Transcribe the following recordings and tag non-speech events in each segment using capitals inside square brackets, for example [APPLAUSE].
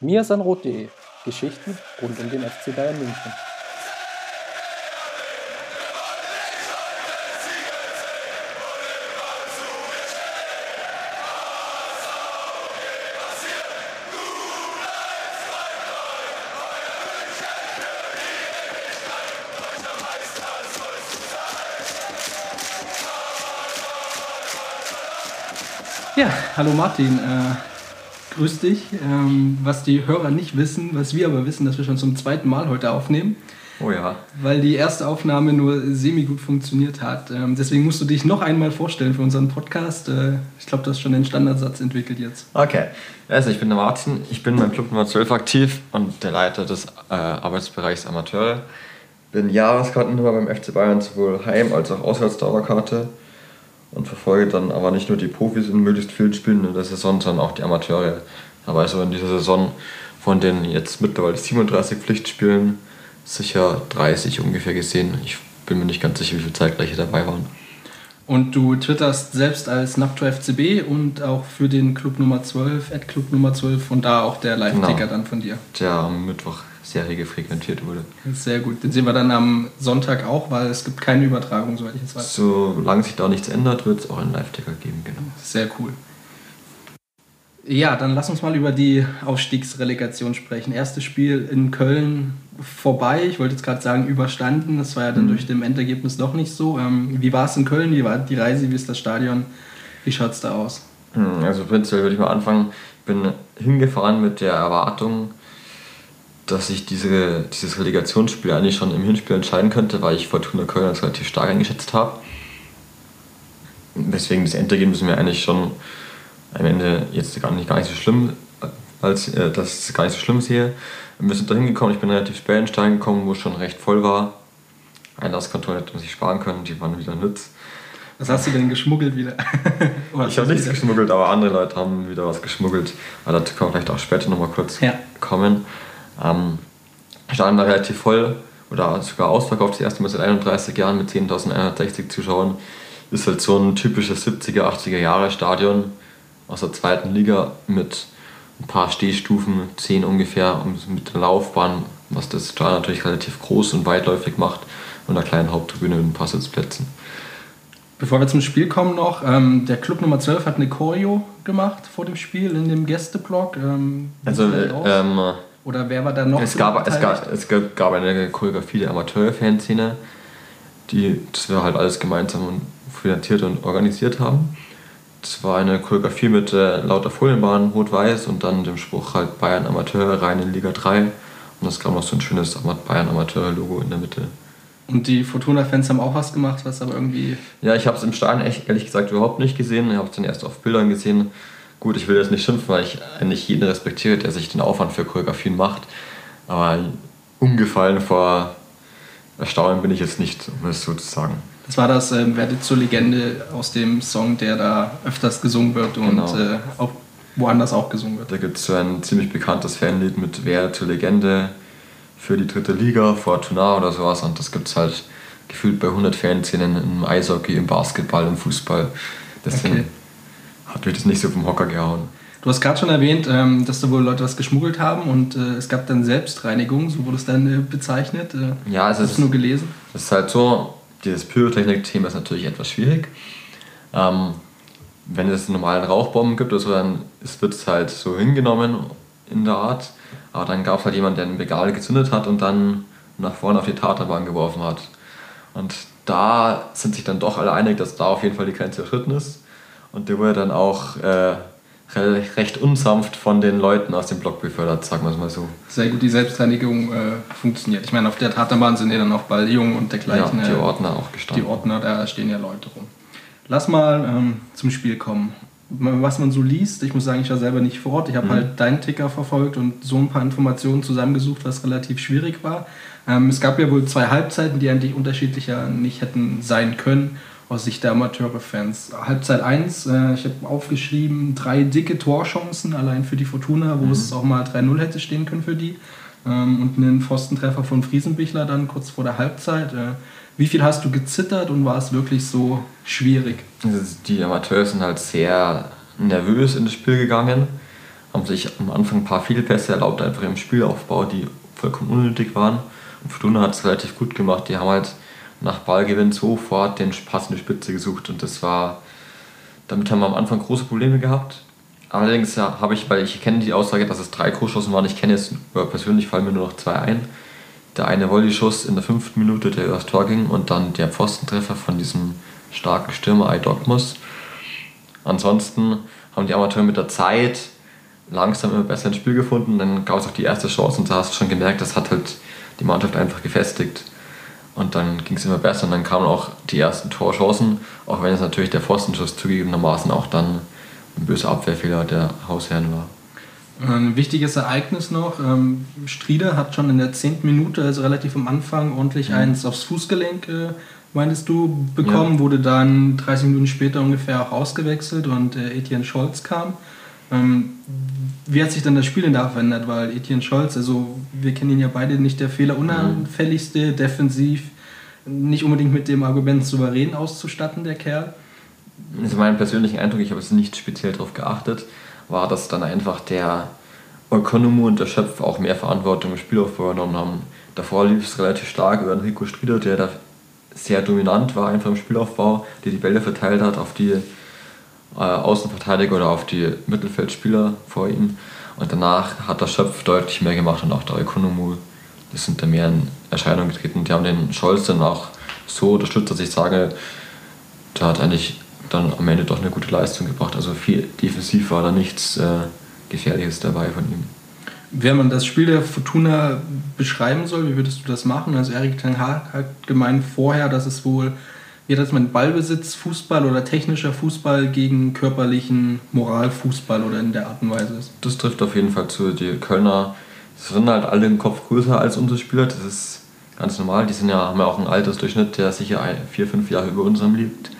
miasanrot.de Geschichten rund um den FC Bayern München. Ja, hallo Martin. Äh, grüß dich. Ähm, was die Hörer nicht wissen, was wir aber wissen, dass wir schon zum zweiten Mal heute aufnehmen. Oh ja. Weil die erste Aufnahme nur semi-gut funktioniert hat. Ähm, deswegen musst du dich noch einmal vorstellen für unseren Podcast. Äh, ich glaube, du hast schon den Standardsatz entwickelt jetzt. Okay. Also, ich bin der Martin. Ich bin beim Club Nummer 12 aktiv und der Leiter des äh, Arbeitsbereichs Amateure. Bin Jahreskartennummer beim FC Bayern sowohl Heim- als auch Auswärtsdauerkarte und verfolge dann aber nicht nur die Profis in möglichst vielen Spielen in der Saison, sondern auch die Amateure. Aber also in dieser Saison von den jetzt mittlerweile 37 Pflichtspielen sicher 30 ungefähr gesehen. Ich bin mir nicht ganz sicher, wie viel zeitgleiche dabei waren. Und du twitterst selbst als Napto FCB und auch für den Club Nummer 12, Ad Club Nummer 12 und da auch der Live-Ticker Genau. dann von dir. Der am Mittwoch sehr rege frequentiert wurde. Sehr gut. Den sehen wir dann am Sonntag auch, weil es gibt keine Übertragung, soweit ich jetzt weiß. Solange sich da nichts ändert, wird es auch einen Live-Ticker geben, genau. Sehr cool. Ja, dann lass uns mal über die Aufstiegsrelegation sprechen. Erstes Spiel in Köln vorbei. Ich wollte jetzt gerade sagen, überstanden. Das war ja dann durch dem Endergebnis doch nicht so. Ähm, wie war es in Köln? Wie war die Reise? Wie ist das Stadion? Wie schaut es da aus? Hm, Also prinzipiell würde ich mal anfangen. Ich bin hingefahren mit der Erwartung, dass ich diese, dieses Relegationsspiel eigentlich schon im Hinspiel entscheiden könnte, weil ich Fortuna Köln als relativ stark eingeschätzt habe. Deswegen das Endergebnis mir eigentlich schon am Ende jetzt gar nicht, gar nicht so schlimm, als äh, dass es gar nicht so schlimm sehe. Wir sind da hingekommen, ich bin relativ spät in Stein gekommen, wo es schon recht voll war. Einlasskontrolle hätte man sich sparen können, die waren wieder nütz. Was hast du denn geschmuggelt wieder? [LAUGHS] Ich habe nichts geschmuggelt, aber andere Leute haben wieder was geschmuggelt. Aber dazu können wir vielleicht auch später nochmal kurz Ja. kommen. Ähm, Stadion war relativ voll oder sogar ausverkauft, das erste Mal seit 31 Jahren mit 10.160 Zuschauern. Ist halt so ein typisches 70er, 80er Jahre Stadion aus der zweiten Liga mit ein paar Stehstufen, 10 ungefähr, und mit der Laufbahn, was das Stadion natürlich relativ groß und weitläufig macht und einer kleinen Haupttribüne mit ein paar Sitzplätzen. Bevor wir zum Spiel kommen noch, ähm, der Club Nummer 12 hat eine Choreo gemacht vor dem Spiel in dem Gästeblock. Ähm, Also, äh, ähm, Oder wer war da noch? Es gab, es, gab, es gab eine Choreografie der Amateur-Fanszene, die das wir halt alles gemeinsam finanziert und organisiert haben. Das war eine Choreografie mit äh, lauter Folienbahnen, rot-weiß und dann dem Spruch halt Bayern Amateur rein in Liga 3. Und es gab noch so ein schönes Bayern Amateur-Logo in der Mitte. Und die Fortuna-Fans haben auch was gemacht, was aber irgendwie. Ja, ich habe es im Stadion echt, ehrlich gesagt überhaupt nicht gesehen. Ich habe es dann erst auf Bildern gesehen. Gut, ich will jetzt nicht schimpfen, weil ich eigentlich jeden respektiere, der sich den Aufwand für Choreografien macht. Aber umgefallen vor Erstaunen bin ich jetzt nicht, um es so zu sagen. Das war das ähm, Werdet zur Legende aus dem Song, der da öfters gesungen wird und Genau. äh, auch woanders auch gesungen wird. Da gibt es so ein ziemlich bekanntes Fanlied mit Wer zur Legende für die dritte Liga, Fortuna oder sowas. Und das gibt es halt gefühlt bei 100 Fanszenen im Eishockey, im Basketball, im Fußball. Deswegen Okay. Hat mich das nicht so vom Hocker gehauen. Du hast gerade schon erwähnt, ähm, dass da wohl Leute was geschmuggelt haben und äh, es gab dann Selbstreinigung, so wurde es dann äh, bezeichnet. Äh, Ja, es hast ist- nur gelesen? Es ist halt so, dieses Pyrotechnik-Thema ist natürlich etwas schwierig. Ähm, wenn es einen normalen Rauchbomben gibt oder so, dann wird es halt so hingenommen in der Art. Aber dann gab es halt jemanden, der ein Regal gezündet hat und dann nach vorne auf die Taterbahn geworfen hat. Und da sind sich dann doch alle einig, dass da auf jeden Fall die Grenze überschritten ist. Und der wurde dann auch äh, re- recht unsanft von den Leuten aus dem Block befördert, sagen wir es mal so. Sehr gut, die Selbstreinigung äh, funktioniert. Ich meine, auf der Tatanbahn sind ja dann auch Balljungen und Ja, dergleichen. die äh, Ordner auch Die gestanden. Ordner, da stehen ja Leute rum. Lass mal ähm, zum Spiel kommen. Was man so liest, ich muss sagen, ich war selber nicht vor Ort. Ich habe halt deinen Ticker verfolgt und so ein paar Informationen zusammengesucht, was relativ schwierig war. Ähm, es gab ja wohl zwei Halbzeiten, die eigentlich unterschiedlicher nicht hätten sein können, aus Sicht der Amateure-Fans. Halbzeit 1, äh, ich habe aufgeschrieben, drei dicke Torchancen, allein für die Fortuna, wo es auch mal 3-0 hätte stehen können für die. Ähm, und einen Pfostentreffer von Friesenbichler dann kurz vor der Halbzeit. Äh, wie viel hast du gezittert und war es wirklich so schwierig? Also Die Amateure sind halt sehr nervös in das Spiel gegangen. haben sich am Anfang ein paar Fehlpässe erlaubt, einfach im Spielaufbau, die vollkommen unnötig waren. Und Fortuna hat es relativ gut gemacht. Die haben halt nach Ballgewinn sofort den Pass in die Spitze gesucht und das war, damit haben wir am Anfang große Probleme gehabt. Allerdings ja, habe ich, weil ich kenne die Aussage, dass es drei Großchancen waren, ich kenne jetzt, persönlich fallen mir nur noch zwei ein. Der eine Volley-Schuss in der fünften Minute, der übers Tor ging und dann der Pfostentreffer von diesem starken Stürmer Idogmus. Ansonsten haben die Amateure mit der Zeit langsam immer besser ins Spiel gefunden. Dann gab es auch die erste Chance und da hast du schon gemerkt, das hat halt die Mannschaft einfach gefestigt. Und dann ging es immer besser und dann kamen auch die ersten Torchancen, auch wenn es natürlich der Pfostenschuss zugegebenermaßen auch dann ein böser Abwehrfehler der Hausherren war. Ein wichtiges Ereignis noch, ähm, Strieder hat schon in der zehnten Minute, also relativ am Anfang, ordentlich mhm. eins aufs Fußgelenk, äh, meintest du, bekommen, ja. wurde dann 30 Minuten später ungefähr auch ausgewechselt und äh, Etienne Scholz kam. Ähm, wie hat sich dann das Spiel denn da verändert? Weil Etienne Scholz, also wir kennen ihn ja beide, nicht der fehlerunanfälligste, defensiv, nicht unbedingt mit dem Argument souverän auszustatten, der Kerl. Also mein persönlicher Eindruck, ich habe es nicht speziell darauf geachtet, war, dass dann einfach der Ökonomo und der Schöpf auch mehr Verantwortung im Spielaufbau übernommen haben. Davor lief es relativ stark über Enrico Strieder, der da sehr dominant war einfach im Spielaufbau, der die Bälle verteilt hat auf die äh, Außenverteidiger oder auf die Mittelfeldspieler vor ihm. Und danach hat der Schöpf deutlich mehr gemacht und auch der Ökonomu, die sind da mehr in Erscheinung getreten. Die haben den Scholz dann auch so unterstützt, dass ich sage, der hat eigentlich dann am Ende doch eine gute Leistung gebracht. Also viel defensiv war da nichts äh, Gefährliches dabei von ihm. Wenn man das Spiel der Fortuna beschreiben soll, wie würdest du das machen? Also Erik Ten Hag hat gemeint vorher, dass es wohl wie das mit Ballbesitz Fußball oder technischer Fußball gegen körperlichen Moralfußball oder in der Art und Weise ist. Das trifft auf jeden Fall zu. Die Kölner sind halt alle im Kopf größer als unsere Spieler. Das ist ganz normal. Die sind ja, haben ja auch einen Altersdurchschnitt, der sicher vier, fünf Jahre über unserem liegt.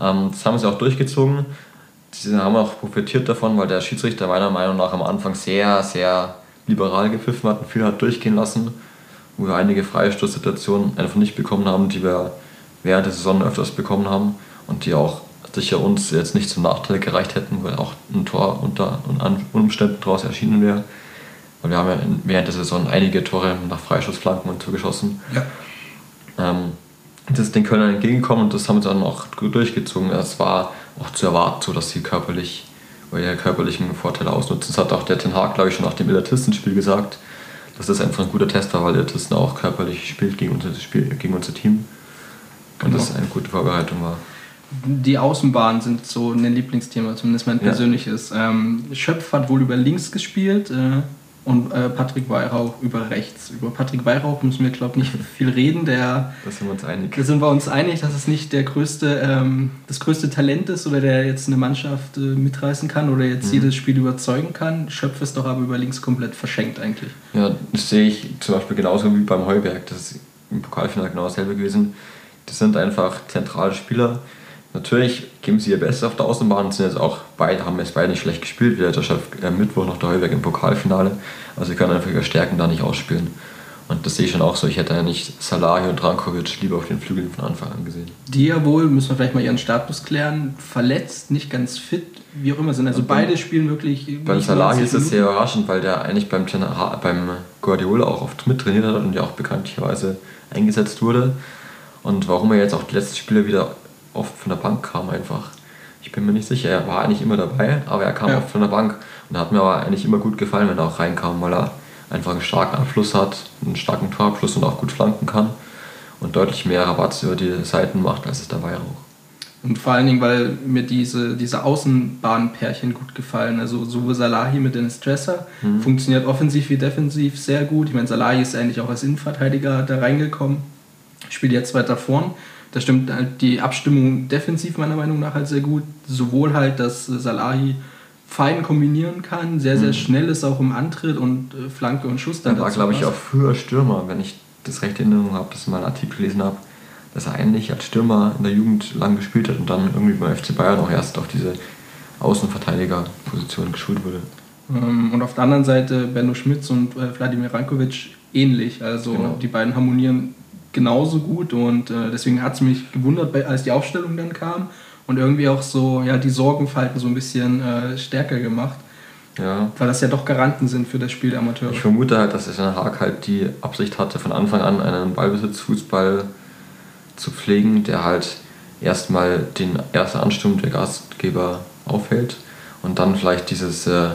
Ähm, das haben sie auch durchgezogen. Sie haben auch profitiert davon, weil der Schiedsrichter meiner Meinung nach am Anfang sehr, sehr liberal gepfiffen hat und viel hat durchgehen lassen, wo wir einige Freistoßsituationen einfach nicht bekommen haben, die wir während der Saison öfters bekommen haben und die auch sicher uns jetzt nicht zum Nachteil gereicht hätten, weil auch ein Tor unter Umständen daraus erschienen wäre. Weil wir haben ja während der Saison einige Tore nach Freischussflanken und zugeschossen. Ja. Ähm, das ist den Kölnern entgegengekommen und das haben sie dann auch durchgezogen. Es war auch zu erwarten, so dass sie körperlich ihre körperlichen Vorteile ausnutzen. Das hat auch der Ten Hag, glaube ich, schon nach dem Elatistenspiel gesagt, dass das einfach ein guter Test war, weil Elatisten auch körperlich spielt gegen unser, Spiel, gegen unser Team. Und genau. das eine gute Vorbereitung war. Die Außenbahnen sind so ein Lieblingsthema, zumindest mein persönliches. Ja. Ähm, Schöpf hat wohl über links gespielt äh, und äh, Patrick Weihrauch über rechts. Über Patrick Weihrauch müssen wir, glaube ich, nicht [LAUGHS] viel reden. Der, da sind wir uns einig. Da sind wir uns einig, dass es nicht der größte, ähm, das größte Talent ist oder der jetzt eine Mannschaft äh, mitreißen kann oder jetzt mhm. jedes Spiel überzeugen kann. Schöpf ist doch aber über links komplett verschenkt eigentlich. Ja, das sehe ich zum Beispiel genauso wie beim Heuberg. Das ist im Pokalfinale genau dasselbe gewesen das sind einfach zentrale Spieler. Natürlich geben sie ihr Bestes auf der Außenbahn und sind jetzt auch beide, haben jetzt beide nicht schlecht gespielt, wie der Chef am Mittwoch noch der Heuberg im Pokalfinale. Also sie können einfach ihre Stärken da nicht ausspielen. Und das sehe ich schon auch so. Ich hätte ja nicht Salahi und Rankovic lieber auf den Flügeln von Anfang an gesehen. Die ja wohl, müssen wir vielleicht mal ihren Status klären, verletzt, nicht ganz fit, wie auch immer sind. Also beide spielen wirklich. Beim Salahi ist es sehr überraschend, weil der eigentlich beim, beim Guardiola auch oft mittrainiert hat und ja auch bekanntlicherweise eingesetzt wurde. Und warum er jetzt auch die letzten Spiele wieder oft von der Bank kam, einfach. Ich bin mir nicht sicher. Er war eigentlich immer dabei, aber er kam ja. oft von der Bank. Und hat mir aber eigentlich immer gut gefallen, wenn er auch reinkam, weil er einfach einen starken Abschluss hat, einen starken Torabschluss und auch gut flanken kann. Und deutlich mehr Rabatz über die Seiten macht, als es dabei auch. Und vor allen Dingen, weil mir diese, diese Außenbahnpärchen gut gefallen. Also so Salahi mit Dennis Dresser mhm. funktioniert offensiv wie defensiv sehr gut. Ich meine, Salahi ist eigentlich auch als Innenverteidiger da reingekommen spielt jetzt weiter vorn. Da stimmt halt die Abstimmung defensiv meiner Meinung nach halt sehr gut. Sowohl halt, dass Salahi fein kombinieren kann, sehr, sehr mhm. schnell ist auch im Antritt und äh, Flanke und Schuss dann. Er war, glaube ich, auch früher Stürmer, wenn ich das recht in Erinnerung habe, dass ich mal einen Artikel gelesen habe, dass er eigentlich als Stürmer in der Jugend lang gespielt hat und dann irgendwie beim FC Bayern auch erst auf diese Außenverteidigerposition geschult wurde. Ähm, und auf der anderen Seite Benno Schmitz und äh, Wladimir Rankovic ähnlich. Also genau. die beiden harmonieren genauso gut und äh, deswegen hat es mich gewundert, als die Aufstellung dann kam und irgendwie auch so ja, die Sorgenfalten so ein bisschen äh, stärker gemacht. Ja. Weil das ja doch Garanten sind für das Spiel der Amateure. Ich vermute halt, dass der Haag halt die Absicht hatte, von Anfang an einen Ballbesitzfußball zu pflegen, der halt erstmal den ersten Ansturm der Gastgeber aufhält und dann vielleicht dieses äh, in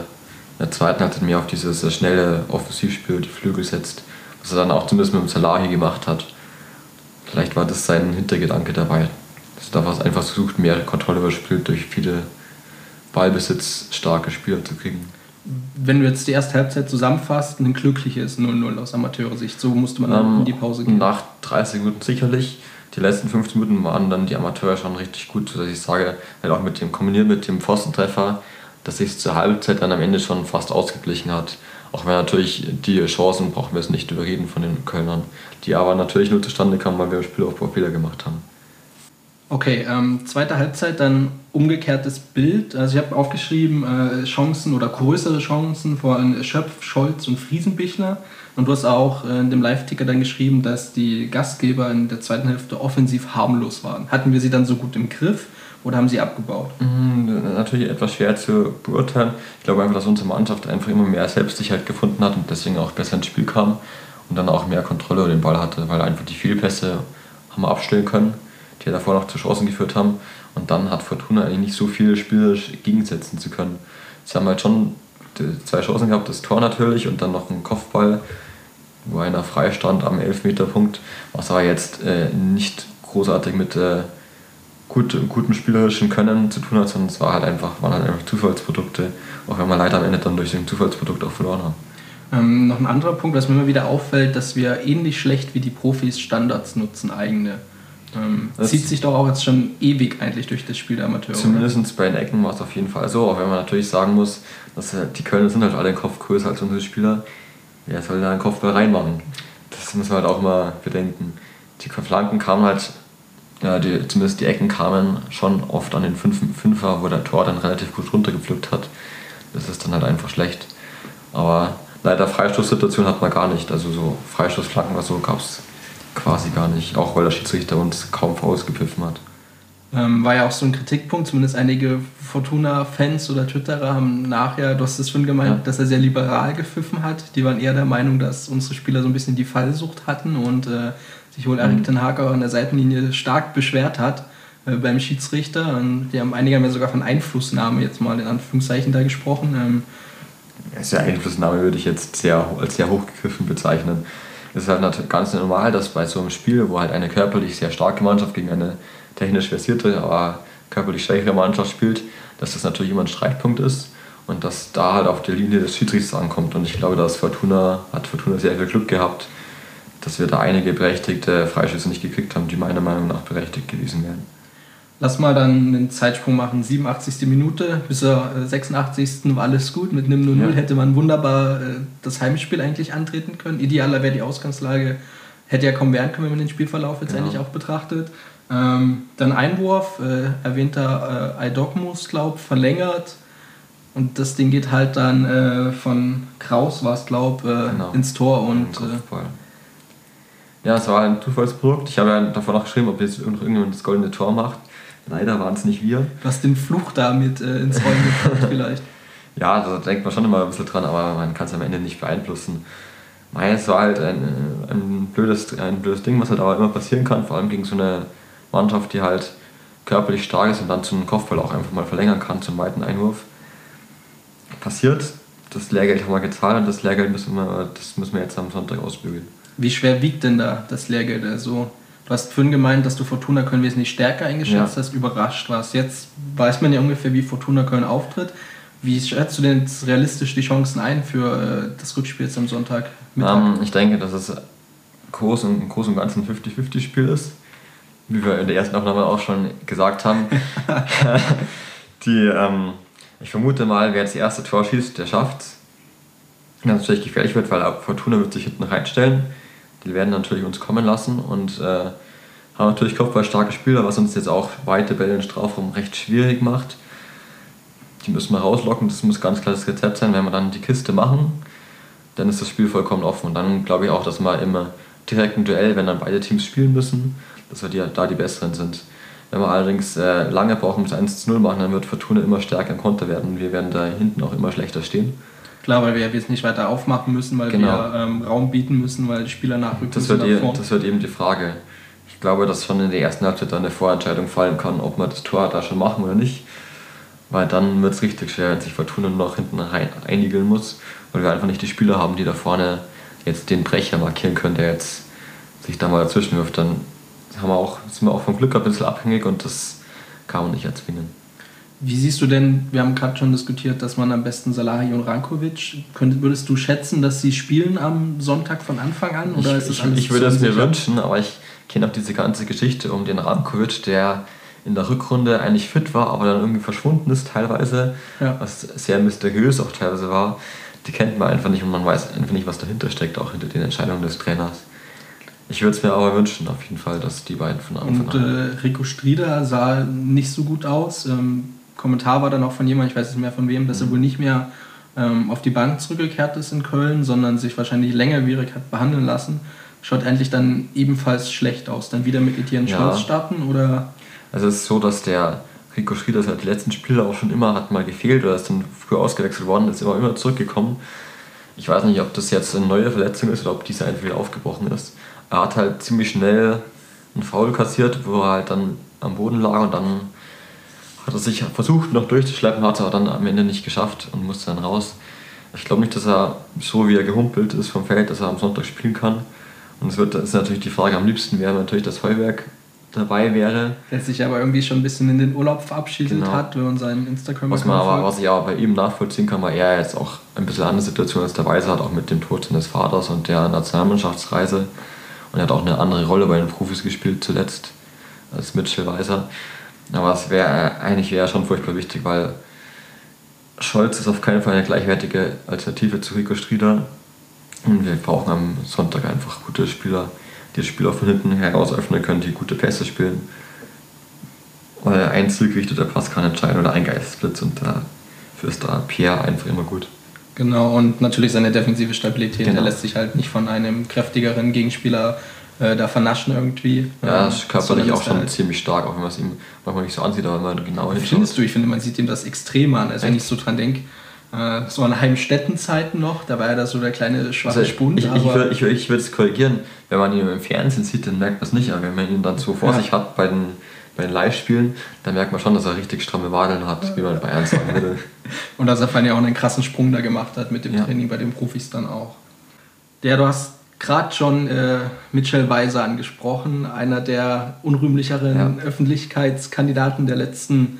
der zweiten Halbzeit mehr auf dieses äh, schnelle Offensivspiel, die Flügel setzt, was er dann auch zumindest mit dem Salahi gemacht hat. Vielleicht war das sein Hintergedanke dabei. Dass er da einfach versucht, mehr Kontrolle über das Spiel durch viele ballbesitzstarke Spieler zu kriegen. Wenn du jetzt die erste Halbzeit zusammenfasst, ein glückliches 0-0 aus Amateursicht, so musste man dann ähm, in die Pause gehen. Nach 30 Minuten sicherlich. Die letzten 15 Minuten waren dann die Amateure schon richtig gut, sodass ich sage, halt auch mit dem kombiniert mit dem Pfostentreffer, dass sich zur Halbzeit dann am Ende schon fast ausgeglichen hat. Auch wenn natürlich die Chancen, brauchen wir es nicht überreden von den Kölnern, die aber natürlich nur zustande kamen, weil wir im Spielaufbau Fehler gemacht haben. Okay, ähm, zweite Halbzeit dann umgekehrtes Bild. Also ich habe aufgeschrieben äh, Chancen oder größere Chancen von Schöpf, Scholz und Friesenbichler. Und du hast auch äh, in dem Live-Ticker dann geschrieben, dass die Gastgeber in der zweiten Hälfte offensiv harmlos waren. Hatten wir sie dann so gut im Griff oder haben sie abgebaut? Mhm, natürlich etwas schwer zu beurteilen. Ich glaube einfach, dass unsere Mannschaft einfach immer mehr Selbstsicherheit gefunden hat und deswegen auch besser ins Spiel kam und dann auch mehr Kontrolle über den Ball hatte, weil einfach die Fehlpässe haben wir abstellen können die davor noch zu Chancen geführt haben. Und dann hat Fortuna eigentlich nicht so viel spielerisch gegensetzen zu können. Sie haben halt schon zwei Chancen gehabt, das Tor natürlich und dann noch einen Kopfball, wo einer frei stand am Elfmeterpunkt, was aber jetzt äh, nicht großartig mit äh, gut, gutem spielerischen Können zu tun hat, sondern es war halt einfach, waren halt einfach Zufallsprodukte, auch wenn wir leider am Ende dann durch den Zufallsprodukt auch verloren haben. Ähm, noch ein anderer Punkt, was mir immer wieder auffällt, dass wir ähnlich schlecht wie die Profis Standards nutzen, eigene. Ähm, zieht sich doch auch jetzt schon ewig eigentlich durch das Spiel der Amateure. Zumindest bei den Ecken war es auf jeden Fall so, auch wenn man natürlich sagen muss, dass äh, die Kölner sind halt alle den Kopf größer als unsere Spieler. Wer soll da einen Kopfball reinmachen? Das muss man halt auch mal bedenken. Die Flanken kamen halt, ja, die, zumindest die Ecken kamen schon oft an den Fünfer, wo der Tor dann relativ gut runtergepflückt hat. Das ist dann halt einfach schlecht. Aber leider Freistoßsituation hat man gar nicht. Also so Freistoßflanken oder so gab es quasi gar nicht, auch weil der Schiedsrichter uns kaum ausgepfiffen hat. Ähm, war ja auch so ein Kritikpunkt, zumindest einige Fortuna-Fans oder Twitterer haben nachher, du hast es schon gemeint, ja. dass er sehr liberal gepfiffen hat. Die waren eher der Meinung, dass unsere Spieler so ein bisschen die Fallsucht hatten und äh, sich wohl Erik mhm. Ten Hag an der Seitenlinie stark beschwert hat äh, beim Schiedsrichter. Und die haben einige haben ja sogar von Einflussnahme jetzt mal in Anführungszeichen da gesprochen. Ähm, ja, Einflussnahme würde ich jetzt sehr, als sehr hochgegriffen bezeichnen es ist halt ganz normal, dass bei so einem Spiel, wo halt eine körperlich sehr starke Mannschaft gegen eine technisch versierte, aber körperlich schwächere Mannschaft spielt, dass das natürlich immer ein Streitpunkt ist und dass da halt auf der Linie des Schiedsrichters ankommt. Und ich glaube, dass Fortuna hat Fortuna sehr viel Glück gehabt, dass wir da einige berechtigte Freischüsse nicht gekriegt haben, die meiner Meinung nach berechtigt gewesen wären. Lass mal dann einen Zeitsprung machen. 87. Minute bis zur 86. war alles gut. Mit einem 0-0 ja. hätte man wunderbar äh, das Heimspiel eigentlich antreten können. Idealer wäre die Ausgangslage, hätte ja kommen werden können, wenn man den Spielverlauf jetzt endlich auch betrachtet. Ähm, dann Einwurf, äh, erwähnter äh, Idogmus, glaub, verlängert. Und das Ding geht halt dann äh, von Kraus, war es, glaub, äh, genau. ins Tor. Und, äh, ja, es war ein Zufallsprodukt. Ich habe ja davon noch geschrieben, ob jetzt irgendjemand das goldene Tor macht. Leider waren es nicht wir. Du hast den Fluch damit äh, ins Rollen gebracht [LAUGHS] vielleicht. Ja, da denkt man schon immer ein bisschen dran, aber man kann es am Ende nicht beeinflussen. Nein, es war halt ein, ein, blödes, ein blödes Ding, was halt aber immer passieren kann, vor allem gegen so eine Mannschaft, die halt körperlich stark ist und dann zum Kopfball auch einfach mal verlängern kann, zum weiten Einwurf. Passiert, das Lehrgeld haben wir gezahlt und das Lehrgeld müssen wir, das müssen wir jetzt am Sonntag ausbügeln. Wie schwer wiegt denn da das Lehrgeld? Also Du hast vorhin gemeint, dass du Fortuna Köln wesentlich stärker eingeschätzt ja. hast, überrascht warst. Jetzt weiß man ja ungefähr, wie Fortuna Köln auftritt. Wie schätzt du denn realistisch die Chancen ein für äh, das Rückspiel jetzt am Sonntag? Um, ähm, ich denke, dass es groß und, im Großen und Ganzen ein 50-50-Spiel ist. Wie wir in der ersten Aufnahme auch schon gesagt haben. [LAUGHS] [LAUGHS] die, ähm, ich vermute mal, wer das erste Tor schießt, der schafft es. Es natürlich gefährlich wird, weil Fortuna wird sich hinten reinstellen die werden natürlich uns kommen lassen und äh, haben natürlich kopfballstarke Spieler, was uns jetzt auch weite Bälle in Strafraum recht schwierig macht. Die müssen wir rauslocken, das muss ganz klar das Rezept sein, wenn wir dann die Kiste machen, dann ist das Spiel vollkommen offen. Und dann glaube ich auch, dass wir im direkten Duell, wenn dann beide Teams spielen müssen, dass wir die, da die Besseren sind. Wenn wir allerdings äh, lange brauchen bis 1 zu 0 machen, dann wird Fortuna immer stärker im Konter werden und wir werden da hinten auch immer schlechter stehen. Klar, weil wir jetzt nicht weiter aufmachen müssen, weil genau. wir ähm, Raum bieten müssen, weil die Spieler nachrücken das wird, e das wird eben die Frage. Ich glaube, dass schon in der ersten Halbzeit dann eine Vorentscheidung fallen kann, ob wir das Tor da schon machen oder nicht. Weil dann wird es richtig schwer, wenn sich Fortuna noch hinten rein einigeln muss, weil wir einfach nicht die Spieler haben, die da vorne jetzt den Brecher markieren können, der jetzt sich da mal dazwischen wirft. Dann haben wir auch, sind wir auch vom Glück ein bisschen abhängig und das kann man nicht erzwingen. Wie siehst du denn, wir haben gerade schon diskutiert, dass man am besten Salahi und Rankovic, könnt, würdest du schätzen, dass sie spielen am Sonntag von Anfang an? Oder ich, ist ich, ich würde es mir wünschen, aber ich kenne auch diese ganze Geschichte um den Rankovic, der in der Rückrunde eigentlich fit war, aber dann irgendwie verschwunden ist teilweise, ja. was sehr mysteriös auch teilweise war. Die kennt man einfach nicht und man weiß einfach nicht, was dahinter steckt, auch hinter den Entscheidungen des Trainers. Ich würde es mir aber wünschen, auf jeden Fall, dass die beiden von Anfang an. Und äh, Rico Strieder sah nicht so gut aus. Ähm, Kommentar war dann auch von jemandem, ich weiß nicht mehr von wem, dass er wohl nicht mehr ähm, auf die Bank zurückgekehrt ist in Köln, sondern sich wahrscheinlich längerwierig hat behandeln lassen. Schaut endlich dann ebenfalls schlecht aus. Dann wieder mit Etienne ja. Starten oder? Also es ist so, dass der Rico Schrieder seit die letzten Spiele auch schon immer hat mal gefehlt oder ist dann früher ausgewechselt worden, ist immer immer zurückgekommen. Ich weiß nicht, ob das jetzt eine neue Verletzung ist oder ob diese einfach wieder aufgebrochen ist. Er hat halt ziemlich schnell einen Foul kassiert, wo er halt dann am Boden lag und dann hat er sich versucht noch durchzuschleppen, hat er dann am Ende nicht geschafft und musste dann raus. Ich glaube nicht, dass er so wie er gehumpelt ist vom Feld, dass er am Sonntag spielen kann. Und es wird, das ist natürlich die Frage, am liebsten wäre natürlich das Feuerwerk dabei wäre. Der sich aber irgendwie schon ein bisschen in den Urlaub verabschiedet genau. hat, wenn man seinen instagram was man aber, Was ich aber bei ihm nachvollziehen kann, weil er jetzt auch ein bisschen andere Situation als der Weise hat, auch mit dem Tod seines Vaters und der Nationalmannschaftsreise. Und er hat auch eine andere Rolle bei den Profis gespielt zuletzt als Mitchell Weiser. Aber es wäre eigentlich wäre schon furchtbar wichtig, weil Scholz ist auf keinen Fall eine gleichwertige Alternative zu Rico Strieder. Und wir brauchen am Sonntag einfach gute Spieler, die das Spiel auch von hinten heraus öffnen können, die gute Pässe spielen. Weil ein zielgerichteter Pass kann entscheiden oder ein Geistesblitz und dafür ist da Pierre einfach immer gut. Genau, und natürlich seine defensive Stabilität. Genau. Er lässt sich halt nicht von einem kräftigeren Gegenspieler äh, da vernaschen irgendwie. Ja, ist körperlich auch schon halt ziemlich stark, auch wenn man es ihm manchmal nicht so ansieht, aber wenn man genau hinschaut. Findest du, ich finde, man sieht ihm das extrem an. Also, Echt? wenn ich so dran denke, äh, so an Heimstätten-Zeiten noch, da war ja da so der kleine schwache also Spund. Ich, ich, würde ich, ich es korrigieren, wenn man ihn im Fernsehen sieht, dann merkt man es nicht, aber wenn man ihn dann so vor ja. sich hat bei den, bei den Live-Spielen, dann merkt man schon, dass er richtig stramme Wadeln hat, wie man bei Ernst sagen würde. [LAUGHS] Und dass er vor allem ja auch einen krassen Sprung da gemacht hat mit dem ja. Training bei den Profis dann auch. Der, du hast gerade schon äh, Mitchell Weiser angesprochen, einer der unrühmlicheren ja. Öffentlichkeitskandidaten der letzten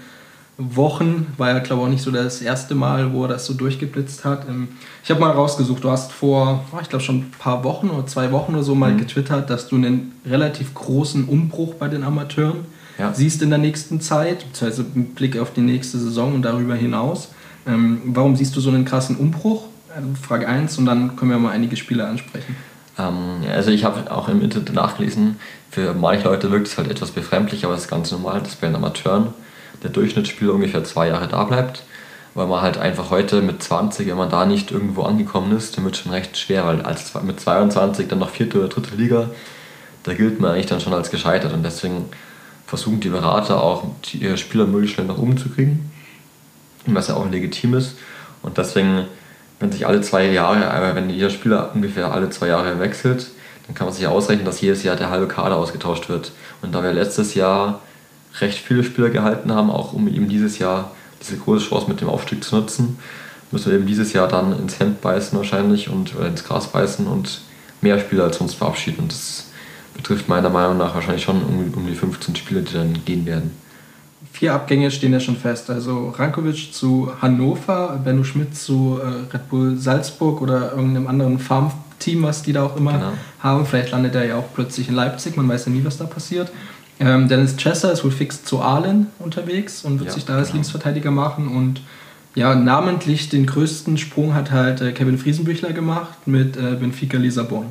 Wochen. War ja, glaube ich, auch nicht so das erste Mal, wo er das so durchgeblitzt hat. Ähm, ich habe mal rausgesucht, du hast vor, oh, ich glaube schon ein paar Wochen oder zwei Wochen oder so mal mhm. getwittert, dass du einen relativ großen Umbruch bei den Amateuren ja. siehst in der nächsten Zeit, beziehungsweise mit Blick auf die nächste Saison und darüber hinaus. Ähm, warum siehst du so einen krassen Umbruch? Ähm, Frage 1 und dann können wir mal einige Spiele ansprechen. Ähm, also ich habe auch im Internet nachgelesen, für manche Leute wirkt es halt etwas befremdlich, aber es ist ganz normal, dass bei den Amateuren der Durchschnittsspieler ungefähr zwei Jahre da bleibt, weil man halt einfach heute mit 20, wenn man da nicht irgendwo angekommen ist, dann wird schon recht schwer, weil als mit 22 dann noch vierte oder dritte Liga, da gilt man eigentlich dann schon als gescheitert und deswegen versuchen die Berater auch, ihre Spieler möglichst schnell nach oben zu kriegen, was ja auch legitim ist und deswegen wenn sich alle zwei Jahre, aber wenn jeder Spieler ungefähr alle zwei Jahre wechselt, dann kann man sich ausrechnen, dass jedes Jahr der halbe Kader ausgetauscht wird. Und da wir letztes Jahr recht viele Spieler gehalten haben, auch um eben dieses Jahr diese große Chance mit dem Aufstieg zu nutzen, müssen wir eben dieses Jahr dann ins Hemd beißen wahrscheinlich und oder ins Gras beißen und mehr Spieler als sonst verabschieden. Und das betrifft meiner Meinung nach wahrscheinlich schon um, um die 15 Spieler, die dann gehen werden vier Abgänge stehen ja schon fest. Also Rankovic zu Hannover, Benno Schmidt zu äh, Red Bull Salzburg oder irgendeinem anderen Farmteam, was die da auch immer genau. haben. Vielleicht landet er ja auch plötzlich in Leipzig, man weiß ja nie, was da passiert. Ähm, Dennis Chesser ist wohl fix zu Aalen unterwegs und wird ja, sich da als genau. Linksverteidiger machen. Und ja, namentlich den größten Sprung hat halt äh, Kevin Friesenbüchler gemacht mit äh, Benfica Lissabon.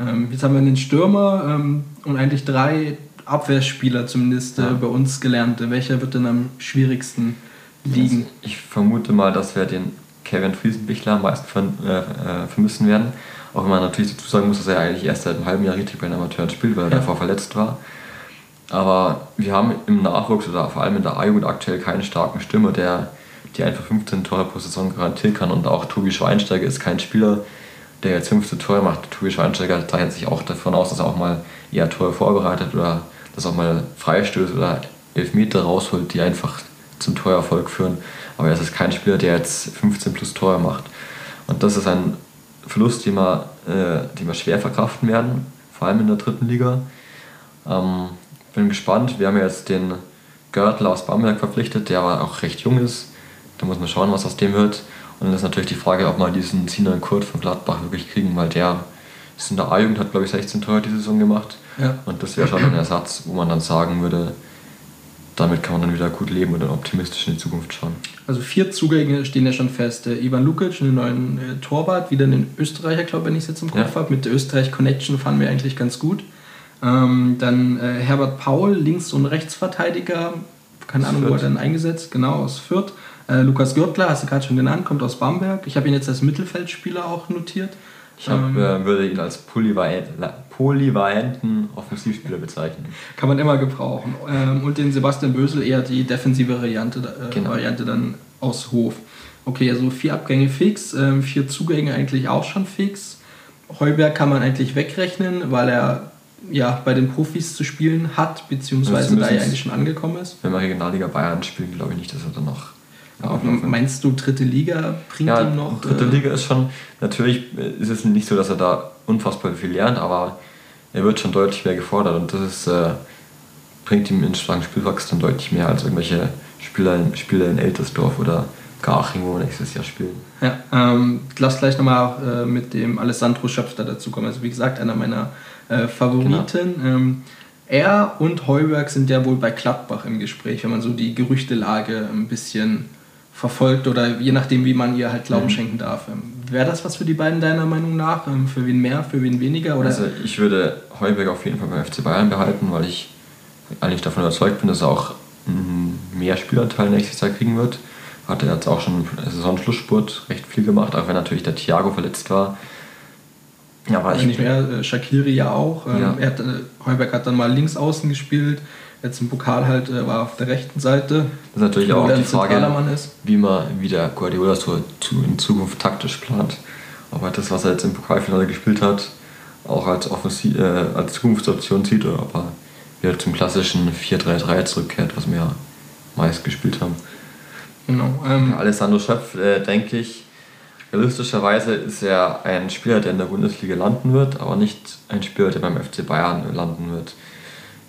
Ähm, jetzt haben wir einen Stürmer ähm, und eigentlich drei Abwehrspieler zumindest äh, ja. bei uns gelernt. Welcher wird denn am schwierigsten liegen? Also ich vermute mal, dass wir den Kevin Friesenbichler am meisten äh, äh, vermissen werden. Auch wenn man natürlich dazu sagen muss, dass er eigentlich erst seit einem halben Jahr richtig bei den Amateuren spielt, weil er ja. davor verletzt war. Aber wir haben im Nachwuchs oder vor allem in der A-Jugend aktuell keinen starken Stürmer, der die einfach 15 Tore pro Saison garantieren kann. Und auch Tobi Schweinsteiger ist kein Spieler, der jetzt 15 Tore macht. Tobi Schweinsteiger zeichnet sich auch davon aus, dass er auch mal eher Tore vorbereitet oder dass auch mal Freistöße oder Elfmeter rausholt, die einfach zum Torerfolg führen. Aber er ist kein Spieler, der jetzt 15 plus Tore macht. Und das ist ein Verlust, den wir, äh, den wir schwer verkraften werden, vor allem in der dritten Liga. Ähm, bin gespannt. Wir haben jetzt den Görtl aus Bamberg verpflichtet, der aber auch recht jung ist. Da muss man schauen, was aus dem wird. Und dann ist natürlich die Frage, ob wir diesen Sinan Kurt von Gladbach wirklich kriegen, weil der ist in der A-Jugend, hat glaube ich 16 Tore diese Saison gemacht. Ja. Und das wäre schon ein [CLEARS THROAT] Ersatz, wo man dann sagen würde, damit kann man dann wieder gut leben und dann optimistisch in die Zukunft schauen. Also vier Zugänge stehen ja schon fest. Äh, Ivan Lukic, einen neuen äh, Torwart, wieder einen Österreicher, glaube ich, wenn ich es jetzt im Kopf ja. habe. Mit der Österreich-Connection fahren wir eigentlich ganz gut. Ähm, dann äh, Herbert Paul, Links- und Rechtsverteidiger, keine Ahnung, wo er dann eingesetzt, genau, aus Fürth. Äh, Lukas Gürtler, hast du gerade schon genannt, kommt aus Bamberg. Ich habe ihn jetzt als Mittelfeldspieler auch notiert. Ich hab, ähm, äh, würde ihn als polyvalenten Offensivspieler bezeichnen. Kann man immer gebrauchen. Ähm, und den Sebastian Bösel eher die defensive Variante, äh, genau. Variante dann aus Hof. Okay, also vier Abgänge fix, ähm, vier Zugänge eigentlich auch schon fix. Heuberg kann man eigentlich wegrechnen, weil er ja, bei den Profis zu spielen hat, beziehungsweise da er eigentlich schon angekommen ist. Wenn wir Regionalliga Bayern spielen, glaube ich nicht, dass er dann noch ja, meinst du, dritte Liga bringt ja, ihm noch? Dritte äh, Liga ist schon, natürlich ist es nicht so, dass er da unfassbar viel lernt, aber er wird schon deutlich mehr gefordert und das ist, äh, bringt ihm in starken Spielwachstum deutlich mehr als irgendwelche Spieler, Spieler in Eltersdorf oder Garching, wo wir nächstes Jahr spielen. Ja, ähm, lass gleich nochmal äh, mit dem Alessandro Schöpfer dazu kommen. Also wie gesagt, einer meiner äh, Favoriten. Genau. Ähm, er und Heuberg sind ja wohl bei Gladbach im Gespräch, wenn man so die Gerüchtelage ein bisschen verfolgt oder je nachdem, wie man ihr halt Glauben mhm. schenken darf. Ähm, wäre das was für die beiden deiner Meinung nach? Ähm, für wen mehr, für wen weniger? Oder? Also ich würde Heuberg auf jeden Fall beim FC Bayern behalten, weil ich eigentlich davon überzeugt bin, dass er auch mehr Spielanteil nächstes Jahr kriegen wird. Hat er jetzt auch schon im Saisonschlussspurt recht viel gemacht, auch wenn natürlich der Thiago verletzt war. Ja, aber ich nicht mehr. Äh, Shakiri ja auch. Ähm, ja. Er hat, äh, Heuberg hat dann mal links außen gespielt jetzt im Pokal halt äh, war auf der rechten Seite. Das ist natürlich auch die Frage, wie man wieder Guardiola so in Zukunft taktisch plant. Ob er das, was er jetzt im Pokalfinale gespielt hat, auch als, Offensiv, äh, als Zukunftsoption sieht oder ob er wieder zum klassischen 4-3-3 zurückkehrt, was wir ja meist gespielt haben. Genau. Ähm, Alessandro Schöpf, äh, denke ich, realistischerweise ist er ein Spieler, der in der Bundesliga landen wird, aber nicht ein Spieler, der beim FC Bayern landen wird.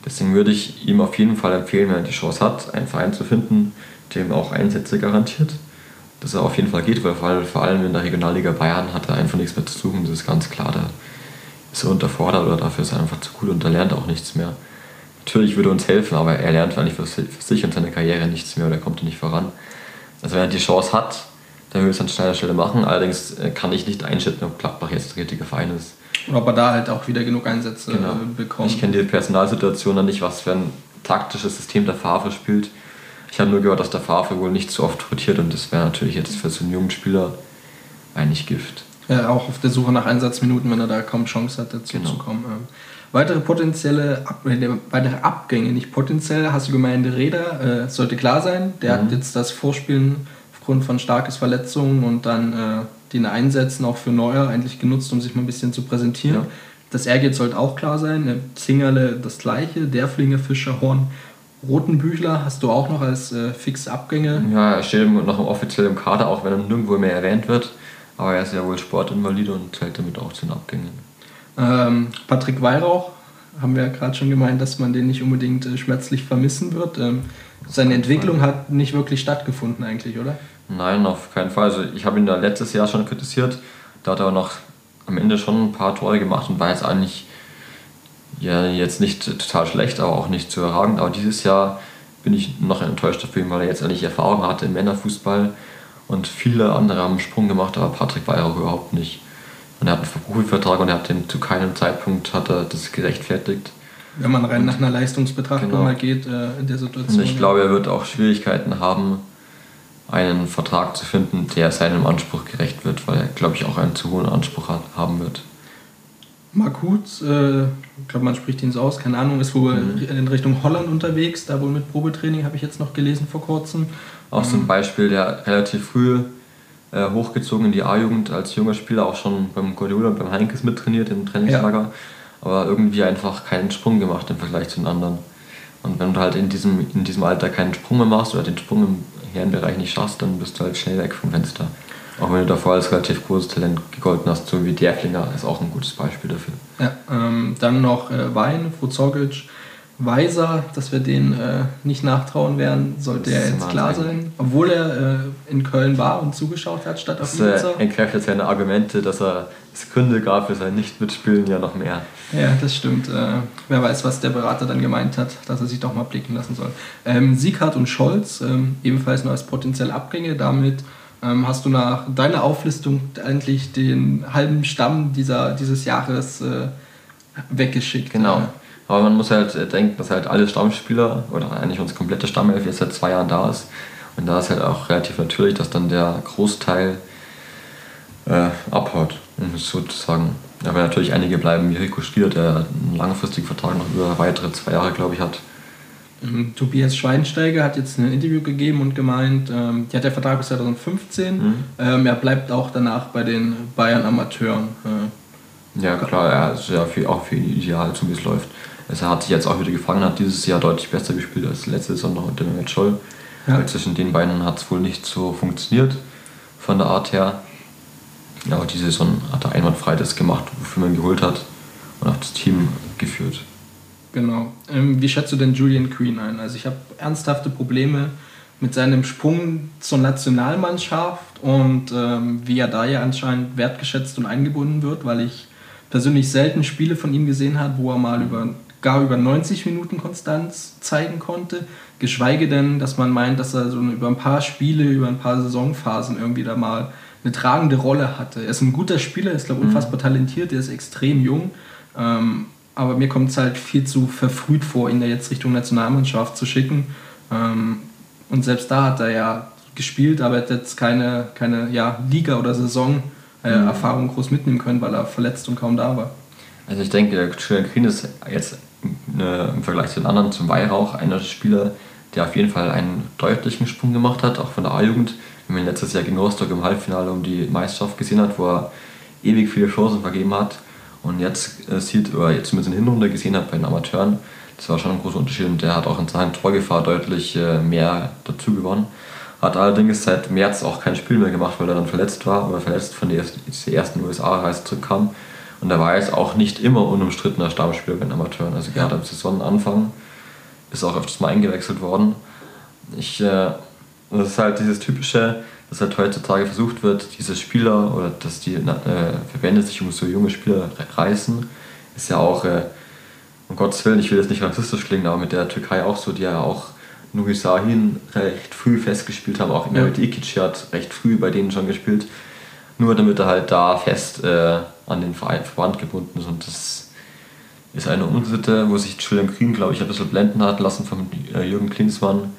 Deswegen würde ich ihm auf jeden Fall empfehlen, wenn er die Chance hat, einen Verein zu finden, dem auch Einsätze garantiert, dass er auf jeden Fall geht, weil vor allem in der Regionalliga Bayern hat er einfach nichts mehr zu suchen, das ist ganz klar. Da ist er unterfordert oder dafür ist er einfach zu gut und er lernt auch nichts mehr. Natürlich würde uns helfen, aber er lernt eigentlich für sich und seine Karriere nichts mehr oder kommt nicht voran. Also wenn er die Chance hat, dann würde er es an schneller Stelle machen. Allerdings äh, kann ich nicht einschätzen, ob Gladbach jetzt der richtige Verein ist. Und ob er da halt auch wieder genug Einsätze genau. bekommt. Ich kenne die Personalsituation noch nicht, was für ein taktisches System der Favre spielt. Ich habe nur gehört, dass der Favre wohl nicht so oft rotiert und das wäre natürlich jetzt für so einen jungen Spieler eigentlich Gift. Ja, auch auf der Suche nach Einsatzminuten, wenn er da kaum Chance hat, dazu genau. zu kommen. Weitere potenzielle Ab äh, weitere Abgänge, nicht potenziell, hast du gemeint, Räder, äh, sollte klar sein. Der mhm. hat jetzt das Vorspielen aufgrund von starkes Verletzungen und dann äh, den Einsätzen auch für Neuer eigentlich genutzt, um sich mal ein bisschen zu präsentieren. Ja. Das Erget sollte auch klar sein. Zingerle das gleiche, Derflinge, Fischer, Horn, Rotenbüchler hast du auch noch als äh, fixe Abgänge. Ja, er steht noch offiziell im Kader, auch wenn er nirgendwo mehr erwähnt wird. Aber er ist ja wohl Sportinvalide und zählt damit auch zu den Abgängen. Ähm, Patrick Weihrauch, haben wir ja gerade schon gemeint, dass man den nicht unbedingt äh, schmerzlich vermissen wird. Ähm, seine Entwicklung hat nicht wirklich stattgefunden eigentlich, oder? Nein, auf keinen Fall. Also ich habe ihn da letztes Jahr schon kritisiert. Da hat er noch am Ende schon ein paar Tore gemacht und war jetzt eigentlich ja, jetzt nicht total schlecht, aber auch nicht zu überragend. Aber dieses Jahr bin ich noch enttäuscht dafür, weil er jetzt eigentlich Erfahrung hatte im Männerfußball und viele andere haben einen Sprung gemacht, aber Patrick war ja auch überhaupt nicht. Und er hat einen Profivertrag und er hat den zu keinem Zeitpunkt hat er das gerechtfertigt. Wenn man rein und nach einer Leistungsbetrachtung genau. mal geht äh, in der Situation. Und ich glaube, er wird auch Schwierigkeiten haben, einen Vertrag zu finden, der seinem Anspruch gerecht wird, weil er, glaube ich, auch einen zu hohen Anspruch hat, haben wird. Markut, äh, ich glaube, man spricht ihn so aus, keine Ahnung, ist wohl mhm. in Richtung Holland unterwegs, da wohl mit Probetraining, habe ich jetzt noch gelesen vor kurzem. Auch so ein Beispiel, der relativ früh äh, hochgezogen in die A-Jugend als junger Spieler, auch schon beim Guardiola und beim Heinkes mittrainiert im Trainingslager, ja. aber irgendwie einfach keinen Sprung gemacht im Vergleich zu den anderen. Und wenn du halt in diesem, in diesem Alter keinen Sprung mehr machst oder den Sprung im Herrenbereich nicht schaffst, dann bist du halt schnell weg vom Fenster. Auch wenn du davor als relativ großes Talent gegolten hast, so wie Derflinger ist auch ein gutes Beispiel dafür. Ja, ähm, dann noch äh, Wein, Vuzogic, Weiser, dass wir den äh, nicht nachtrauen werden, sollte er jetzt klar sein. Obwohl er äh, in Köln war und zugeschaut hat, statt auf Ibiza. Das entkräftet seine Argumente, dass er es Gründe gab für sein Nicht-Mitspielen ja noch mehr. Ja, das stimmt. Äh, wer weiß, was der Berater dann gemeint hat, dass er sich doch mal blicken lassen soll. Ähm, Sieghardt und Scholz, ähm, ebenfalls nur als potenziell Abgänge, damit ähm, hast du nach deiner Auflistung eigentlich den halben Stamm dieser, dieses Jahres äh, weggeschickt. Genau. Aber man muss halt denken, dass halt alle Stammspieler oder eigentlich uns komplette Stammelf jetzt seit zwei Jahren da ist. Und da ist halt auch relativ natürlich, dass dann der Großteil äh, abhaut, um es so zu sagen. Aber natürlich einige bleiben, wie Rico Stier, der einen langfristigen Vertrag noch über weitere zwei Jahre, glaube ich, hat. Ähm, Tobias Schweinsteiger hat jetzt ein Interview gegeben und gemeint, ähm, die hat der Vertrag bis 2015, mhm. ähm, er bleibt auch danach bei den Bayern Amateuren. Äh, ja klar, er ist ja für, auch für ihn ideal, so wie es läuft. Also er hat sich jetzt auch wieder gefangen, hat dieses Jahr deutlich besser gespielt als letzte Saison noch unter Mehmet Scholl. Ja. Weil zwischen den beiden hat es wohl nicht so funktioniert von der Art her. Ja, aber diese Saison hat er einwandfrei das gemacht, wofür man geholt hat und auch das Team geführt. Genau. Ähm, wie schätzt du denn Julian Queen ein? Also ich habe ernsthafte Probleme mit seinem Sprung zur Nationalmannschaft und ähm, wie er da ja anscheinend wertgeschätzt und eingebunden wird, weil ich persönlich selten Spiele von ihm gesehen habe, wo er mal über gar über 90 Minuten Konstanz zeigen konnte, geschweige denn, dass man meint, dass er so über ein paar Spiele, über ein paar Saisonphasen irgendwie da mal eine tragende Rolle hatte. Er ist ein guter Spieler, ist glaube mhm. unfassbar talentiert, er ist extrem jung, ähm, aber mir kommt es halt viel zu verfrüht vor, ihn da jetzt Richtung Nationalmannschaft zu schicken. Ähm, und selbst da hat er ja gespielt, aber er hat jetzt keine, keine ja, Liga- oder Saison-Erfahrung äh, mhm. groß mitnehmen können, weil er verletzt und kaum da war. Also ich denke, Julian Green ist jetzt äh, im Vergleich zu den anderen zum Weihrauch einer Spieler, der auf jeden Fall einen deutlichen Sprung gemacht hat, auch von der A-Jugend. Wenn man letztes Jahr gegen Rostock im Halbfinale um die Meisterschaft gesehen hat, wo er ewig viele Chancen vergeben hat und jetzt äh, sieht, oder jetzt zumindest in Hinrunde gesehen hat bei den Amateuren, das war schon ein großer Unterschied und der hat auch in Sachen Torgefahr deutlich äh, mehr dazu gewonnen. Hat allerdings seit März auch kein Spiel mehr gemacht, weil er dann verletzt war oder verletzt von der ersten USA-Reise zurückkam. Und er war jetzt auch nicht immer unumstrittener Stammspieler bei den Amateuren. Also gerade am Saisonanfang ist auch öfters mal eingewechselt worden. Ich, äh, das ist halt dieses typische, dass halt heutzutage versucht wird, diese Spieler oder dass die äh, Verbände sich um so junge Spieler reißen, ist ja auch, äh, um Gottes Willen, ich will jetzt nicht rassistisch klingen, aber mit der Türkei auch so, die ja auch Nuri Sahin recht früh festgespielt haben, auch Mehmet ja. Ikic hat recht früh bei denen schon gespielt, nur damit er halt da fest äh, an den Verein, Verband gebunden ist und das ist eine Unsitte, wo sich Julian Green, glaube ich, ein bisschen blenden hat lassen von äh, Jürgen Klinsmann,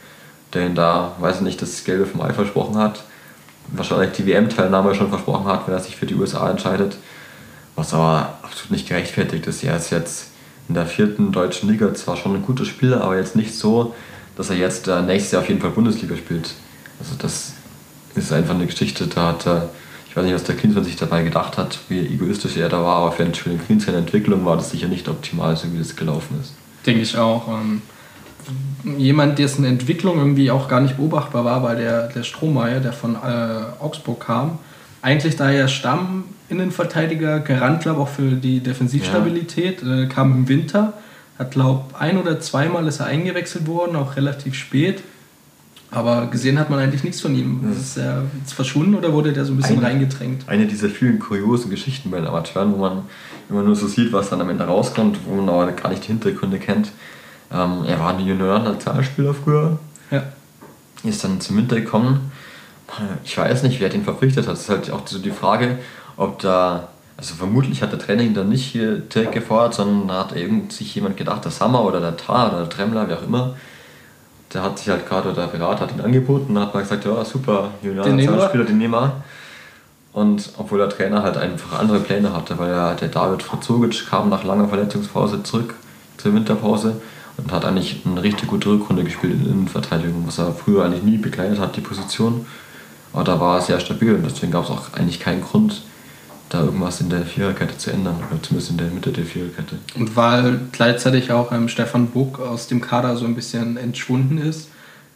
der ihn da, weiß ich nicht, das Gelbe vom Ei versprochen hat wahrscheinlich die WM-Teilnahme schon versprochen hat, wenn er sich für die USA entscheidet. Was aber absolut nicht gerechtfertigt ist. Er ist jetzt in der vierten deutschen Liga zwar schon ein guter Spieler, aber jetzt nicht so, dass er jetzt äh, nächstes Jahr auf jeden Fall Bundesliga spielt. Also das ist einfach eine Geschichte, da hat er, ich weiß nicht, was der Klinsmann sich dabei gedacht hat, wie egoistisch er da war, aber für den Klinsmann Entwicklung war das sicher nicht optimal, so wie das gelaufen ist. Denke ich auch. Ähm jemand, dessen Entwicklung irgendwie auch gar nicht beobachtbar war, weil der, der Strohmeier, der von äh, Augsburg kam, eigentlich daher Stamminnenverteidiger, Garant, glaube auch für die Defensivstabilität, ja. äh, kam im Winter, hat, glaube ein oder zweimal ist er eingewechselt worden, auch relativ spät. Aber gesehen hat man eigentlich nichts von ihm. Ja. Ist er jetzt verschwunden oder wurde der so ein bisschen eine, reingedrängt? Eine dieser vielen kuriosen Geschichten bei den Amateuren, wo man immer nur so sieht, was dann am Ende rauskommt, wo man aber gar nicht die Hintergründe kennt. Ähm, er war ein Junioren-Nationalspieler früher. Ja. Ist dann zum Winter gekommen. Ich weiß nicht, wer den verpflichtet hat. Das ist halt auch so die Frage, ob da. Also vermutlich hat der Trainer ihn dann nicht hier direkt gefordert, sondern da hat irgend sich jemand gedacht, der Sammer oder der Tar oder der Tremmler, wer auch immer, der hat sich halt gerade, der Berater hat ihn angeboten und hat mal gesagt, ja super, Junioren-Nationalspieler, den nehmen wir. Und obwohl der Trainer halt einfach andere Pläne hatte, weil er, der David Fritzovic kam nach langer Verletzungspause zurück zur Winterpause und hat eigentlich eine richtig gute Rückrunde gespielt in Innenverteidigung, was er früher eigentlich nie begleitet hat, die Position. Aber da war er sehr stabil und deswegen gab es auch eigentlich keinen Grund, da irgendwas in der Viererkette zu ändern, oder zumindest in der Mitte der Viererkette. Und weil gleichzeitig auch ähm, Stefan Buck aus dem Kader so ein bisschen entschwunden ist.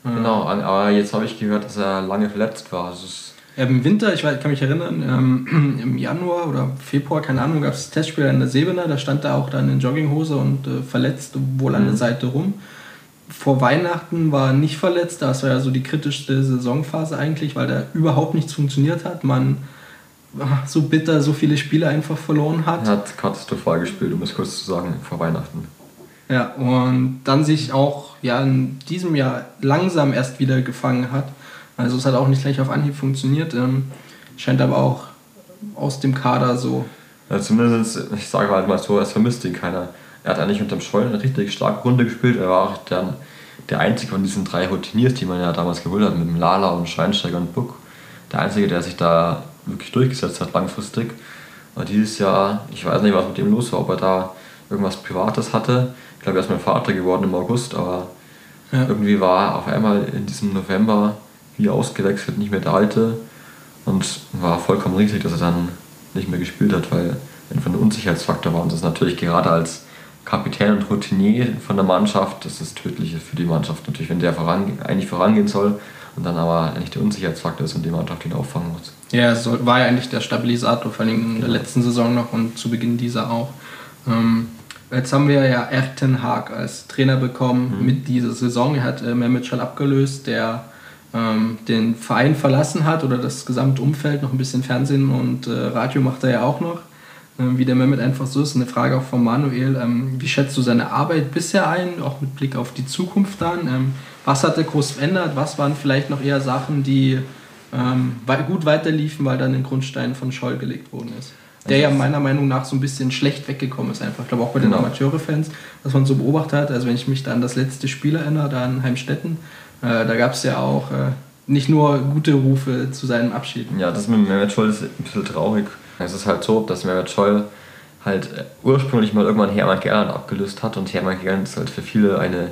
Genau, aber jetzt habe ich gehört, dass er lange verletzt war. Also Im Winter, ich kann mich erinnern, ähm, [CLEARS THROAT] im Januar oder Februar, keine Ahnung, gab es Testspiele in der Sebener, da stand er auch dann in Jogginghose und äh, verletzt wohl an der Seite rum. Vor Weihnachten war er nicht verletzt, das war ja so die kritischste Saisonphase eigentlich, weil da überhaupt nichts funktioniert hat. Man [LAUGHS] so bitter so viele Spiele einfach verloren hat. Er hat katastrophal gespielt, um es kurz zu sagen, vor Weihnachten. Ja, und dann sich auch ja, in diesem Jahr langsam erst wieder gefangen hat. Also es hat auch nicht gleich auf Anhieb funktioniert. Ähm, scheint aber auch aus dem Kader so. Ja, zumindest, ich sage halt mal so, es vermisst ihn keiner. Er hat eigentlich unter dem Scholl eine richtig starke Runde gespielt. Er war auch der, der einzige von diesen drei Routiniers, die man ja damals geholt hat, mit dem Lala und Schweinsteiger und Buck. Der einzige, der sich da wirklich durchgesetzt hat langfristig. Aber dieses Jahr, ich weiß nicht, was mit ihm los war, ob er da irgendwas Privates hatte. Ich glaube, er ist mein Vater geworden im August, aber ja. irgendwie war er auf einmal in diesem November wie ausgewechselt, nicht mehr der Alte und war vollkommen richtig, dass er dann nicht mehr gespielt hat, weil einfach ein Unsicherheitsfaktor war. Und das ist natürlich gerade als Kapitän und Routinier von der Mannschaft, das ist tödlich für die Mannschaft. Natürlich, wenn der voran, eigentlich vorangehen soll und dann aber eigentlich der Unsicherheitsfaktor ist und die Mannschaft ihn auffangen muss. Ja, es war ja eigentlich der Stabilisator, vor allem in der letzten Saison noch und zu Beginn dieser auch. Ähm, jetzt haben wir ja Erten Haag als Trainer bekommen mhm. mit dieser Saison. Er hat äh, Mehmet Schall abgelöst, der ähm, den Verein verlassen hat oder das gesamte Umfeld, noch ein bisschen Fernsehen und äh, Radio macht er ja auch noch. Ähm, wie der Mehmet einfach so ist. Eine Frage auch von Manuel. Ähm, wie schätzt du seine Arbeit bisher ein, auch mit Blick auf die Zukunft dann? Ähm, was hat der Kurs verändert? Was waren vielleicht noch eher Sachen, die ähm, gut weiterliefen, weil dann ein Grundstein von Scholl gelegt worden ist. Der ja meiner Meinung nach so ein bisschen schlecht weggekommen ist, einfach. Ich glaube auch bei den genau. Amateure-Fans, was man so beobachtet hat. Also, wenn ich mich da an das letzte Spiel erinnere, da in Heimstetten, äh, da gab es ja auch äh, nicht nur gute Rufe zu seinem Abschied. Ja, das mit Mehmet Scholl ist ein bisschen traurig. Es ist halt so, dass Mehmet Scholl halt äh, ursprünglich mal irgendwann Hermann Gerland abgelöst hat und Hermann Gerland ist halt für viele eine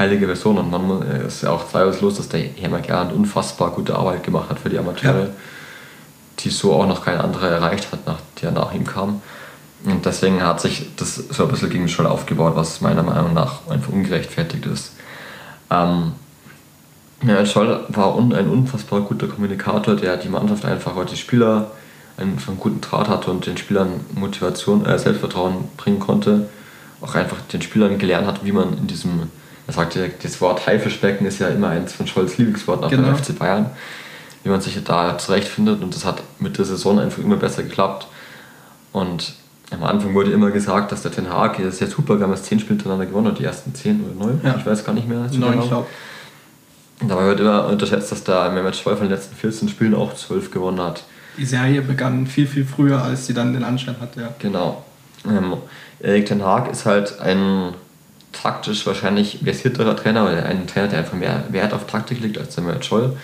heilige Person und man äh, ist ja auch zweifellos, dass der Hermann Gerland unfassbar gute Arbeit gemacht hat für die Amateure, ja. die so auch noch kein anderer erreicht hat, nach, der nach ihm kam. Und deswegen hat sich das so ein bisschen gegen Scholl aufgebaut, was meiner Meinung nach einfach ungerechtfertigt ist. Ähm, ja, Scholl war un, ein unfassbar guter Kommunikator, der die Mannschaft einfach, die Spieler einen, einen guten Draht hatte und den Spielern Motivation, äh, Selbstvertrauen bringen konnte. Auch einfach den Spielern gelernt hat, wie man in diesem er sagte, das Wort Haifischbecken ist ja immer eins von Scholz Lieblingsworten auf genau. FC Bayern, wie man sich da zurechtfindet und das hat mit der Saison einfach immer besser geklappt. Und am Anfang wurde immer gesagt, dass der Ten Hag, das ist ja super, wir haben jetzt 10 Spiele hintereinander gewonnen, oder die ersten 10 oder 9, ja. ich weiß gar nicht mehr. Neun, ich glaube. Dabei wird immer unterschätzt, dass der Mehmet Scholl von den letzten 14 Spielen auch 12 gewonnen hat. Die Serie begann viel, viel früher, als sie dann den Anschein hatte. Ja. Genau. Ähm, Erik Ten Haag ist halt ein taktisch wahrscheinlich versierterer Trainer oder ein Trainer, der einfach mehr Wert auf Taktik legt als der Samuel Scholl.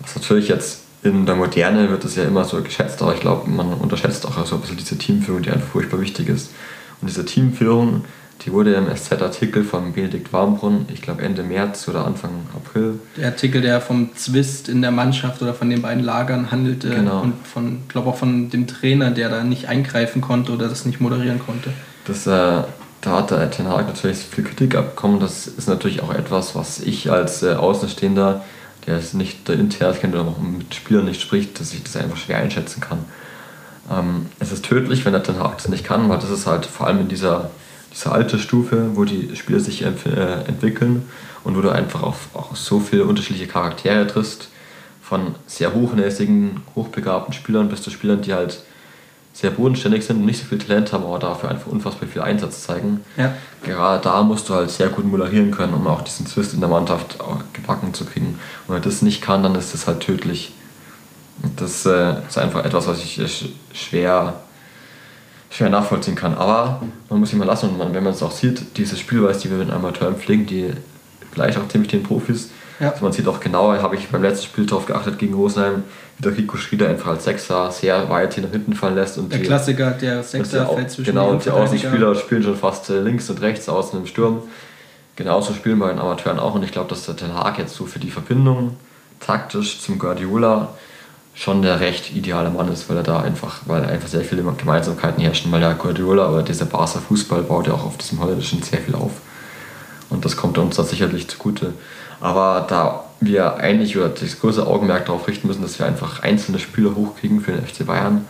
Was natürlich jetzt in der Moderne wird das ja immer so geschätzt, aber ich glaube, man unterschätzt auch so ein bisschen diese Teamführung, die einfach furchtbar wichtig ist. Und diese Teamführung, die wurde im SZ-Artikel von Benedikt Warmbrunn, ich glaube Ende März oder Anfang April. Der Artikel, der vom Zwist in der Mannschaft oder von den beiden Lagern handelte genau. und von, glaube auch von dem Trainer, der da nicht eingreifen konnte oder das nicht moderieren konnte. Das äh, da hat der Ten Hag natürlich viel Kritik abbekommen. Das ist natürlich auch etwas, was ich als äh, Außenstehender, der es nicht intern kennt oder auch mit Spielern nicht spricht, dass ich das einfach schwer einschätzen kann. Ähm, es ist tödlich, wenn der Ten Hag das nicht kann, weil das ist halt vor allem in dieser, dieser Altersstufe, wo die Spieler sich äh, entwickeln und wo du einfach auf, auch so viele unterschiedliche Charaktere triffst. Von sehr hochnäsigen, hochbegabten Spielern bis zu Spielern, die halt sehr bodenständig sind und nicht so viel Talent haben, aber dafür einfach unfassbar viel Einsatz zeigen. Ja. Gerade da musst du halt sehr gut moderieren können, um auch diesen Zwist in der Mannschaft gebacken zu kriegen. Und wenn er das nicht kann, dann ist das halt tödlich. Das äh, ist einfach etwas, was ich äh, schwer, schwer nachvollziehen kann. Aber man muss sich mal lassen und man, wenn man es auch sieht, diese Spielweise, die wir mit Amateuren pflegen, die gleich auch ziemlich den Profis, Ja. Also man sieht auch genau, habe ich beim letzten Spiel darauf geachtet gegen Rosenheim, wie der Rico Schrieder einfach als Sechser sehr weit hier nach hinten fallen lässt. Und der die, Klassiker, der Sechser fällt zwischen Genau, und die Außenspieler spielen schon fast äh, links und rechts außen im Sturm. Genauso spielen bei den Amateuren auch und ich glaube, dass der Ten Hag jetzt so für die Verbindung taktisch zum Guardiola schon der recht ideale Mann ist, weil er da einfach, weil einfach sehr viele Gemeinsamkeiten herrschen, weil der Guardiola oder dieser Barca Fußball baut ja auch auf diesem Holländischen sehr viel auf. Und das kommt uns da sicherlich zugute. Aber da wir eigentlich oder das große Augenmerk darauf richten müssen, dass wir einfach einzelne Spieler hochkriegen für den FC Bayern,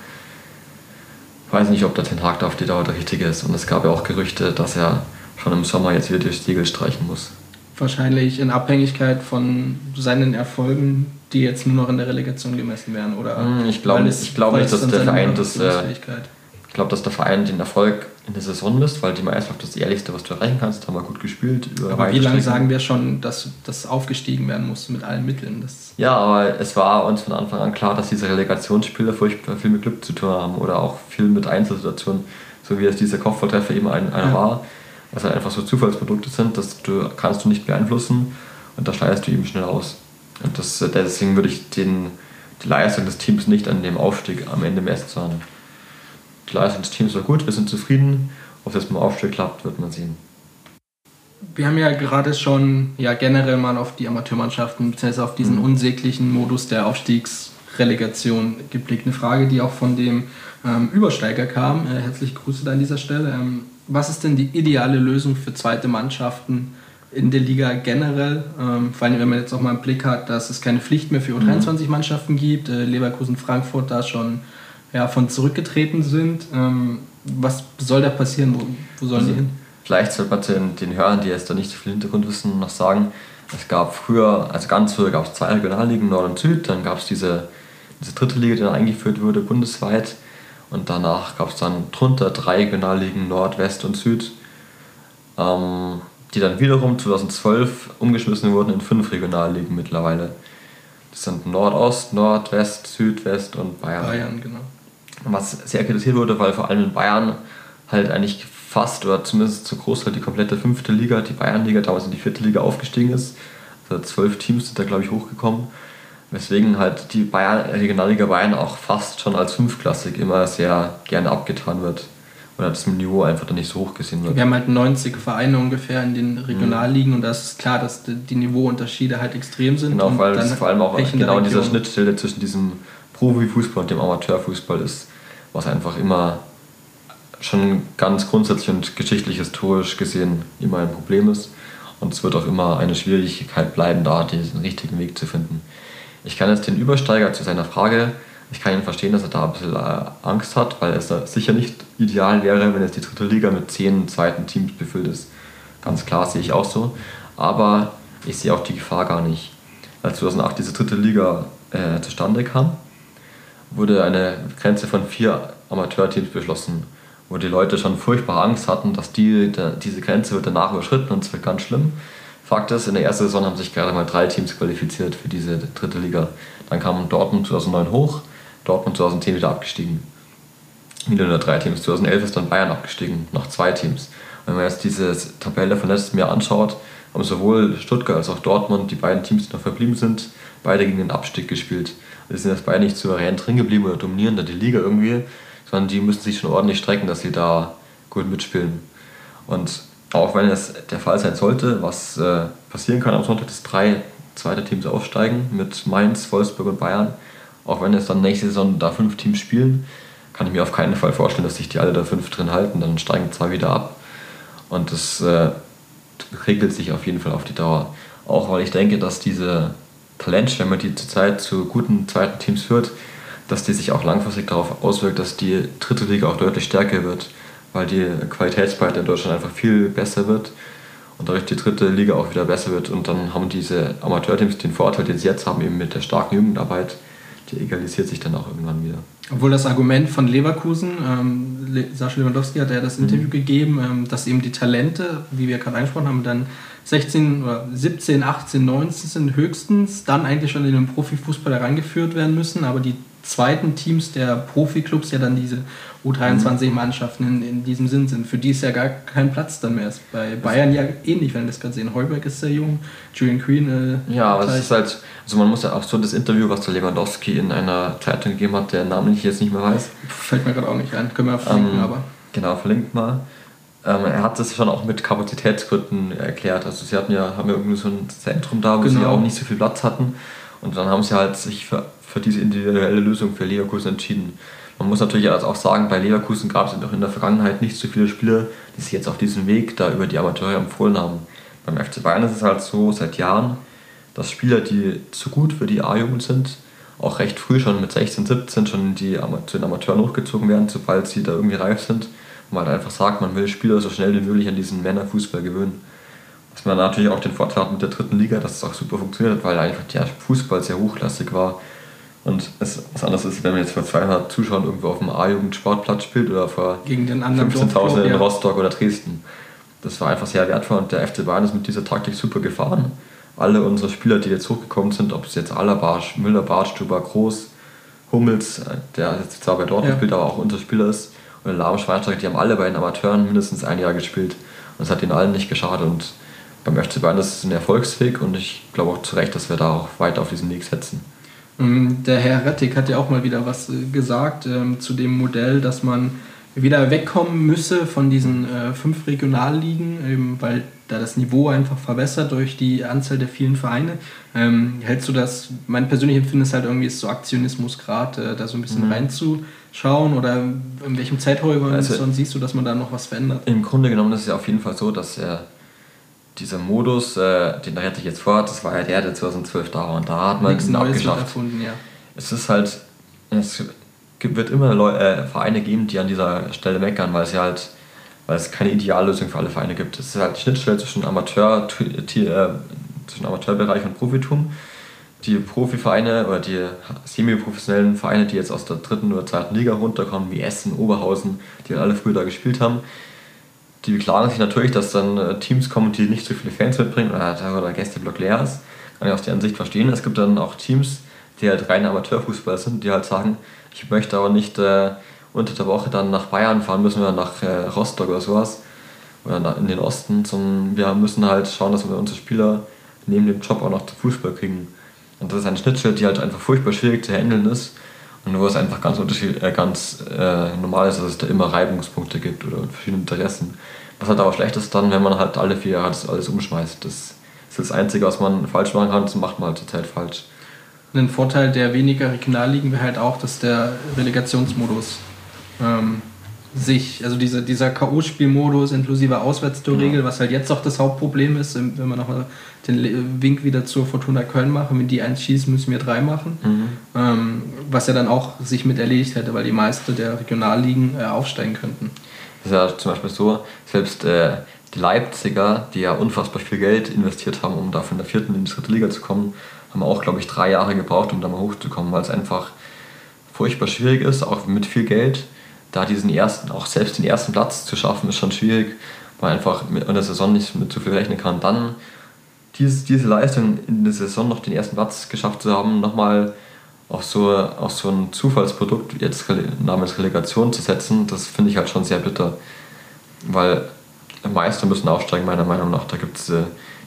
weiß nicht, ob der Ten Hag da auf die Dauer der richtige ist. Und es gab ja auch Gerüchte, dass er schon im Sommer jetzt wieder die Stiegel streichen muss. Wahrscheinlich in Abhängigkeit von seinen Erfolgen, die jetzt nur noch in der Relegation gemessen werden, oder? Hm, ich glaube glaub nicht, dass der Verein das. Äh, ich glaube, dass der Verein den Erfolg in der Saison misst, weil die Meisterschaft das Ehrlichste, was du erreichen kannst. Haben wir gut gespielt. aber wie lange sagen wir schon, dass das aufgestiegen werden muss mit allen Mitteln? Das ja, aber es war uns von Anfang an klar, dass diese Relegationsspiele furchtbar viel mit Glück zu tun haben oder auch viel mit Einzelsituationen, so wie es dieser Kopfballtreffer eben ein, einer ja. war. Was halt einfach so Zufallsprodukte sind, das du, kannst du nicht beeinflussen und da schneidest du eben schnell aus. Und das, deswegen würde ich den, die Leistung des Teams nicht an dem Aufstieg am Ende messen, sondern die Leistung des Teams war gut, wir sind zufrieden. Ob das beim Aufstieg klappt, wird man sehen. Wir haben ja gerade schon ja, generell mal auf die Amateurmannschaften bzw. auf diesen mhm. unsäglichen Modus der Aufstiegsrelegation geblickt. Eine Frage, die auch von dem ähm, Übersteiger kam. Äh, herzliche Grüße da an dieser Stelle. Ähm, was ist denn die ideale Lösung für zweite Mannschaften in der Liga generell? Ähm, vor allem, wenn man jetzt auch mal einen Blick hat, dass es keine Pflicht mehr für U23-Mannschaften gibt. Äh, Leverkusen, Frankfurt da schon ja, von zurückgetreten sind. Ähm, was soll da passieren? Wo, wo sollen also, die hin? Vielleicht sollte man den, den Hörern, die jetzt da nicht so viel Hintergrundwissen, noch sagen, es gab früher, also ganz früher gab es zwei Regionalligen, Nord und Süd, dann gab es diese, diese dritte Liga, die dann eingeführt wurde, bundesweit. Und danach gab es dann drunter drei Regionalligen, Nord, West und Süd, ähm, die dann wiederum 2012 umgeschmissen wurden in fünf Regionalligen mittlerweile. Das sind Nordost, Nordwest, Südwest und Bayern. Bayern, genau was sehr kritisiert wurde, weil vor allem in Bayern halt eigentlich fast oder zumindest zu Großteil die komplette fünfte Liga, die Bayernliga, damals in die vierte Liga aufgestiegen ist. Also zwölf Teams sind da, glaube ich, hochgekommen. Weswegen halt die Bayern, Regionalliga Bayern auch fast schon als fünfklassig immer sehr gerne abgetan wird. Oder das Niveau einfach dann nicht so hoch gesehen wird. Wir haben halt 90 Vereine ungefähr in den Regionalligen mhm. und da ist klar, dass die Niveauunterschiede halt extrem sind. Genau, weil es vor allem auch genau in dieser Schnittstelle zwischen diesem Profifußball und dem Amateurfußball ist was einfach immer schon ganz grundsätzlich und geschichtlich historisch gesehen immer ein Problem ist. Und es wird auch immer eine Schwierigkeit bleiben, da diesen richtigen Weg zu finden. Ich kann jetzt den Übersteiger zu seiner Frage, ich kann ihn verstehen, dass er da ein bisschen äh, Angst hat, weil es sicher nicht ideal wäre, wenn jetzt die dritte Liga mit zehn zweiten Teams befüllt ist. Ganz klar sehe ich auch so. Aber ich sehe auch die Gefahr gar nicht. Als 2008 diese dritte Liga äh, zustande kam, wurde eine Grenze von vier Amateurteams beschlossen, wo die Leute schon furchtbar Angst hatten, dass die, diese Grenze wird danach überschritten und es wird ganz schlimm. Fakt ist, in der ersten Saison haben sich gerade mal drei Teams qualifiziert für diese dritte Liga. Dann kam Dortmund 2009 hoch, Dortmund 2010 wieder abgestiegen. Wieder nur drei Teams. 2011 ist dann Bayern abgestiegen, noch zwei Teams. Wenn man jetzt diese Tabelle von letztem Jahr anschaut, haben sowohl Stuttgart als auch Dortmund, die beiden Teams, die noch verblieben sind, beide gegen den Abstieg gespielt. Sind jetzt beide nicht souverän drin geblieben oder dominieren da die Liga irgendwie, sondern die müssen sich schon ordentlich strecken, dass sie da gut mitspielen. Und auch wenn es der Fall sein sollte, was äh, passieren kann am Sonntag, dass drei zweite Teams aufsteigen mit Mainz, Wolfsburg und Bayern, auch wenn es dann nächste Saison da fünf Teams spielen, kann ich mir auf keinen Fall vorstellen, dass sich die alle da fünf drin halten, dann steigen zwei wieder ab. Und das äh, regelt sich auf jeden Fall auf die Dauer. Auch weil ich denke, dass diese Talentschwemme, die zurzeit zu guten zweiten Teams führt, dass die sich auch langfristig darauf auswirkt, dass die dritte Liga auch deutlich stärker wird, weil die Qualitätsbreite in Deutschland einfach viel besser wird und dadurch die dritte Liga auch wieder besser wird. Und dann haben diese Amateurteams den Vorteil, den sie jetzt haben, eben mit der starken Jugendarbeit, die egalisiert sich dann auch irgendwann wieder. Obwohl das Argument von Leverkusen, ähm, Sascha Lewandowski hat ja das Interview mhm. gegeben, ähm, dass eben die Talente, wie wir gerade angesprochen haben, dann 16 oder 17, 18, 19 sind höchstens dann eigentlich schon in den Profifußball herangeführt werden müssen, aber die zweiten Teams der Profiklubs ja dann diese U23-Mannschaften in, in diesem Sinn sind. Für die ist ja gar kein Platz dann mehr. Ist bei Bayern ja ähnlich, wenn wir das gerade sehen. Heuberg ist sehr jung, Julian Green. Äh, ja, aber es ist halt, also man muss ja auch so das Interview, was der Lewandowski in einer Zeitung gegeben hat, der Namen ich jetzt nicht mehr weiß. Fällt mir gerade auch nicht ein, können wir verlinken, ähm, aber. Genau, verlinkt mal. Ähm, er hat das schon auch mit Kapazitätsgründen erklärt. Also sie hatten ja, haben ja irgendwie so ein Zentrum da, wo genau. sie auch nicht so viel Platz hatten. Und dann haben sie halt sich für, für diese individuelle Lösung für Leverkusen entschieden. Man muss natürlich auch sagen, bei Leverkusen gab es auch in der Vergangenheit nicht so viele Spieler, die sich jetzt auf diesem Weg da über die Amateure empfohlen haben. Beim FC Bayern ist es halt so seit Jahren, dass Spieler, die zu gut für die A-Jugend sind, auch recht früh schon mit 16, 17 schon die, zu den Amateuren hochgezogen werden, sobald sie da irgendwie reif sind man halt einfach sagt, man will Spieler so schnell wie möglich an diesen Männerfußball gewöhnen. Was man natürlich auch den Vorteil hat mit der dritten Liga, dass es auch super funktioniert hat, weil einfach der Fußball sehr hochklassig war. Und es was anderes ist, wenn man jetzt vor 200 Zuschauern irgendwo auf dem A-Jugend-Sportplatz spielt oder vor 15.000 in. Rostock oder Dresden. Das war einfach sehr wertvoll und der FC Bayern ist mit dieser Taktik super gefahren. Alle unsere Spieler, die jetzt hochgekommen sind, ob es jetzt Allerbarsch, Müller, Bartstuber, Groß, Hummels, der jetzt zwar bei Dortmund ja. spielt, aber auch unser Spieler ist, und Lahm Schweinsteiger, die haben alle bei den Amateuren mindestens ein Jahr gespielt. Und es hat ihnen allen nicht geschadet. Und beim FC Bayern ist es ein Erfolgsweg und ich glaube auch zu Recht, dass wir da auch weiter auf diesen Weg setzen. Ähm, der Herr Rettig hat ja auch mal wieder was äh, gesagt ähm, zu dem Modell, dass man wieder wegkommen müsse von diesen äh, fünf Regionalligen, weil da das Niveau einfach verbessert durch die Anzahl der vielen Vereine. Ähm, hältst du das, mein persönliches Empfinden ist halt irgendwie ist so Aktionismus gerade, äh, da so ein bisschen mhm. Reinzuschauen oder in welchem Zeithorizont also, siehst du, dass man da noch was verändert? Im Grunde genommen ist es ja auf jeden Fall so, dass äh, dieser Modus, äh, den der ich jetzt vor, das war ja der, der 2012 da war und da hat man ihn abgeschafft. Erfunden, ja. Es ist halt, es wird immer Leu äh, Vereine geben, die an dieser Stelle meckern, weil es ja halt, weil es keine Ideallösung für alle Vereine gibt. Es ist halt die Schnittstelle zwischen Amateur, äh, zwischen Amateurbereich und Profitum. Die Profivereine oder die semi-professionellen Vereine, die jetzt aus der dritten oder zweiten Liga runterkommen, wie Essen, Oberhausen, die alle früher da gespielt haben, die beklagen sich natürlich, dass dann äh, Teams kommen, die nicht so viele Fans mitbringen oder der Gästeblock leer ist. Kann ich aus deren Sicht verstehen. Es gibt dann auch Teams, die halt reine Amateurfußballer sind, die halt sagen, ich möchte aber nicht äh, unter der Woche dann nach Bayern fahren müssen oder nach äh, Rostock oder sowas oder in den Osten. Zum, wir müssen halt schauen, dass wir unsere Spieler neben dem Job auch noch zum Fußball kriegen. Und das ist eine Schnittstelle, die halt einfach furchtbar schwierig zu handeln ist und wo es einfach ganz, äh, ganz äh, normal ist, dass es da immer Reibungspunkte gibt oder verschiedene Interessen. Was halt aber schlecht ist dann, wenn man halt alle vier Jahre das alles umschmeißt. Das ist das Einzige, was man falsch machen kann, das macht man halt zurzeit falsch. Ein Vorteil der weniger Regionalligen wäre halt auch, dass der Relegationsmodus ähm, sich, also diese, dieser K.O.-Spielmodus inklusive Auswärtstorregel, ja. was halt jetzt auch das Hauptproblem ist, wenn wir nochmal den Wink wieder zur Fortuna Köln machen, wenn die eins schießen, müssen wir drei machen. Mhm. Ähm, was ja dann auch sich mit erledigt hätte, weil die meisten der Regionalligen äh, aufsteigen könnten. Das ist ja zum Beispiel so, selbst äh, die Leipziger, die ja unfassbar viel Geld investiert haben, um da von der vierten in die dritte Liga zu kommen, haben auch, glaube ich, drei Jahre gebraucht, um da mal hochzukommen, weil es einfach furchtbar schwierig ist, auch mit viel Geld. Da diesen ersten, auch selbst den ersten Platz zu schaffen, ist schon schwierig, weil man einfach in der Saison nicht mit zu viel rechnen kann. Dann diese, diese Leistung in der Saison noch den ersten Platz geschafft zu haben, nochmal auf so, auf so ein Zufallsprodukt jetzt namens Relegation zu setzen, das finde ich halt schon sehr bitter. Weil Meister müssen aufsteigen, meiner Meinung nach. Da gibt es äh,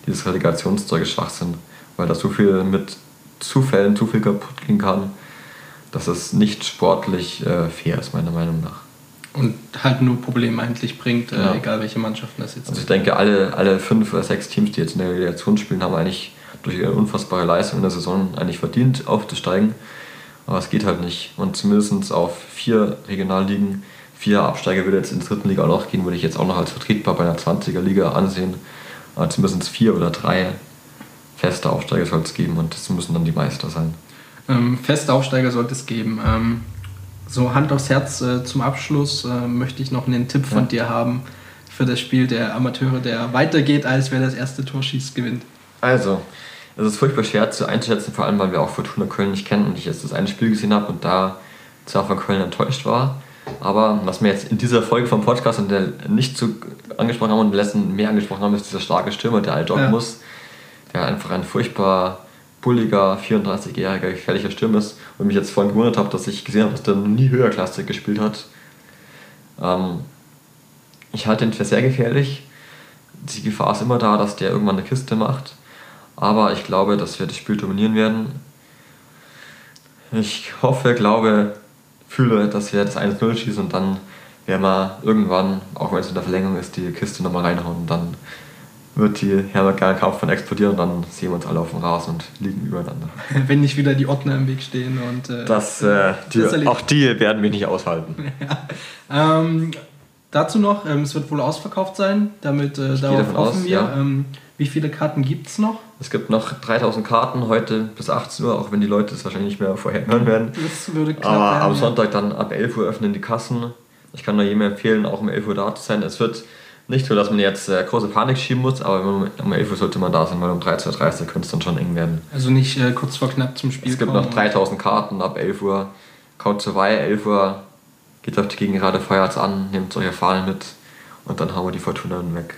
dieses Relegationszeug Schwachsinn weil da so viel mit Zufällen zu viel kaputt gehen kann, dass es nicht sportlich äh, fair ist, meiner Meinung nach. Und halt nur Probleme eigentlich bringt, äh, ja. egal welche Mannschaften das jetzt Also ich denke, alle, alle fünf oder sechs Teams, die jetzt in der Relegation spielen, haben eigentlich durch ihre unfassbare Leistung in der Saison eigentlich verdient, aufzusteigen. Aber es geht halt nicht. Und zumindest auf vier Regionalligen, vier Absteiger würde jetzt in der dritten Liga auch noch gehen, würde ich jetzt auch noch als vertretbar bei einer 20er Liga ansehen. Aber zumindest vier oder drei feste Aufsteiger soll es geben und das müssen dann die Meister sein. Ähm, feste Aufsteiger sollte es geben. Ähm, so Hand aufs Herz äh, zum Abschluss äh, möchte ich noch einen Tipp von ja. dir haben für das Spiel der Amateure, der weitergeht, als wer das erste Tor schießt, gewinnt. Also, es ist furchtbar schwer zu einzuschätzen, vor allem weil wir auch Fortuna Köln nicht kennen und ich jetzt das eine Spiel gesehen habe und da zwar von Köln enttäuscht war. Aber was wir jetzt in dieser Folge vom Podcast und der nicht so angesprochen haben und letzten mehr angesprochen haben, ist dieser starke Stürmer, der Altdorf ja. muss der einfach ein furchtbar bulliger, 34-jähriger, gefährlicher Stürmer ist Und mich jetzt vorhin gewundert habe, dass ich gesehen habe, dass der noch nie höherklassig gespielt hat. Ähm, ich halte ihn für sehr gefährlich. Die Gefahr ist immer da, dass der irgendwann eine Kiste macht. Aber ich glaube, dass wir das Spiel dominieren werden. Ich hoffe, glaube, fühle, dass wir das 1-0 schießen und dann werden wir irgendwann, auch wenn es in der Verlängerung ist, die Kiste nochmal reinhauen und dann wird die Herbert Kampf explodieren und dann sehen wir uns alle auf dem Rasen und liegen übereinander. [LAUGHS] Wenn nicht wieder die Ordner im Weg stehen und. Äh, das, äh, die, das auch die werden wir nicht aushalten. [LAUGHS] ja. ähm, dazu noch, ähm, es wird wohl ausverkauft sein, damit äh, darauf hoffen aus, wir. Ja. Ähm, wie viele Karten gibt es noch? Es gibt noch 3000 Karten heute bis 18 Uhr, auch wenn die Leute es wahrscheinlich nicht mehr vorher hören werden. Das würde knapp Aber werden, am Sonntag dann ab 11 Uhr öffnen die Kassen. Ich kann nur jedem empfehlen, auch um 11 Uhr da zu sein. Es wird nicht so, dass man jetzt äh, große Panik schieben muss, aber um 11 Uhr sollte man da sein, weil um 13.30 Uhr könnte es dann schon eng werden. Also nicht äh, kurz vor knapp zum Spiel Es gibt noch 3000 Karten ab 11 Uhr. Kaut vorbei, 11 Uhr geht auf die Gegengerade, feuert an, nehmt solche Fahnen mit und dann haben wir die Fortuna weg.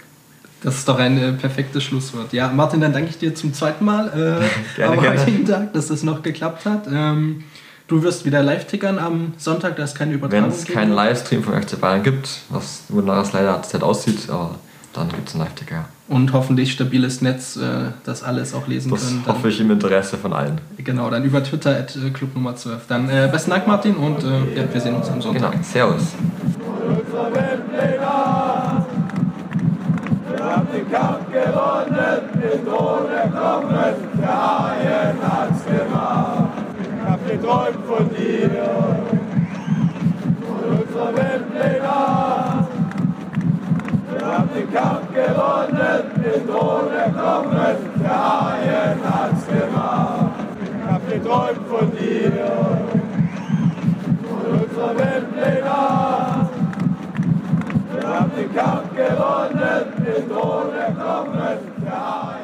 Das ist doch ein äh, perfektes Schlusswort. Ja, Martin, dann danke ich dir zum zweiten Mal äh, [LAUGHS] gerne, am heutigen Tag, dass das noch geklappt hat. Ähm, du wirst wieder live tickern am Sonntag, da ist keine Übertragung. Wenn es keinen Livestream vom FC Bayern gibt, was es leider zurzeit aussieht, aber dann gibt es einen Live-Ticker. Und hoffentlich stabiles Netz, äh, das alles auch lesen das können. Das hoffe ich im Interesse von allen. Genau, dann über Twitter at äh, Club Nummer 12. Dann äh, besten Dank, Martin, und äh, ja, wir sehen uns am Sonntag. Genau, Servus. den Kampf gewonnen, den Tod erklommen, der Haien hat's gemacht träumt von dir, von unserer Welt legal. Wir haben den Kampf gewonnen, den Thron erklommen, der Haien hat's gemacht. Wir haben geträumt von dir, von unserer Welt legal. Wir haben den Kampf gewonnen, den Thron erklommen, der Haien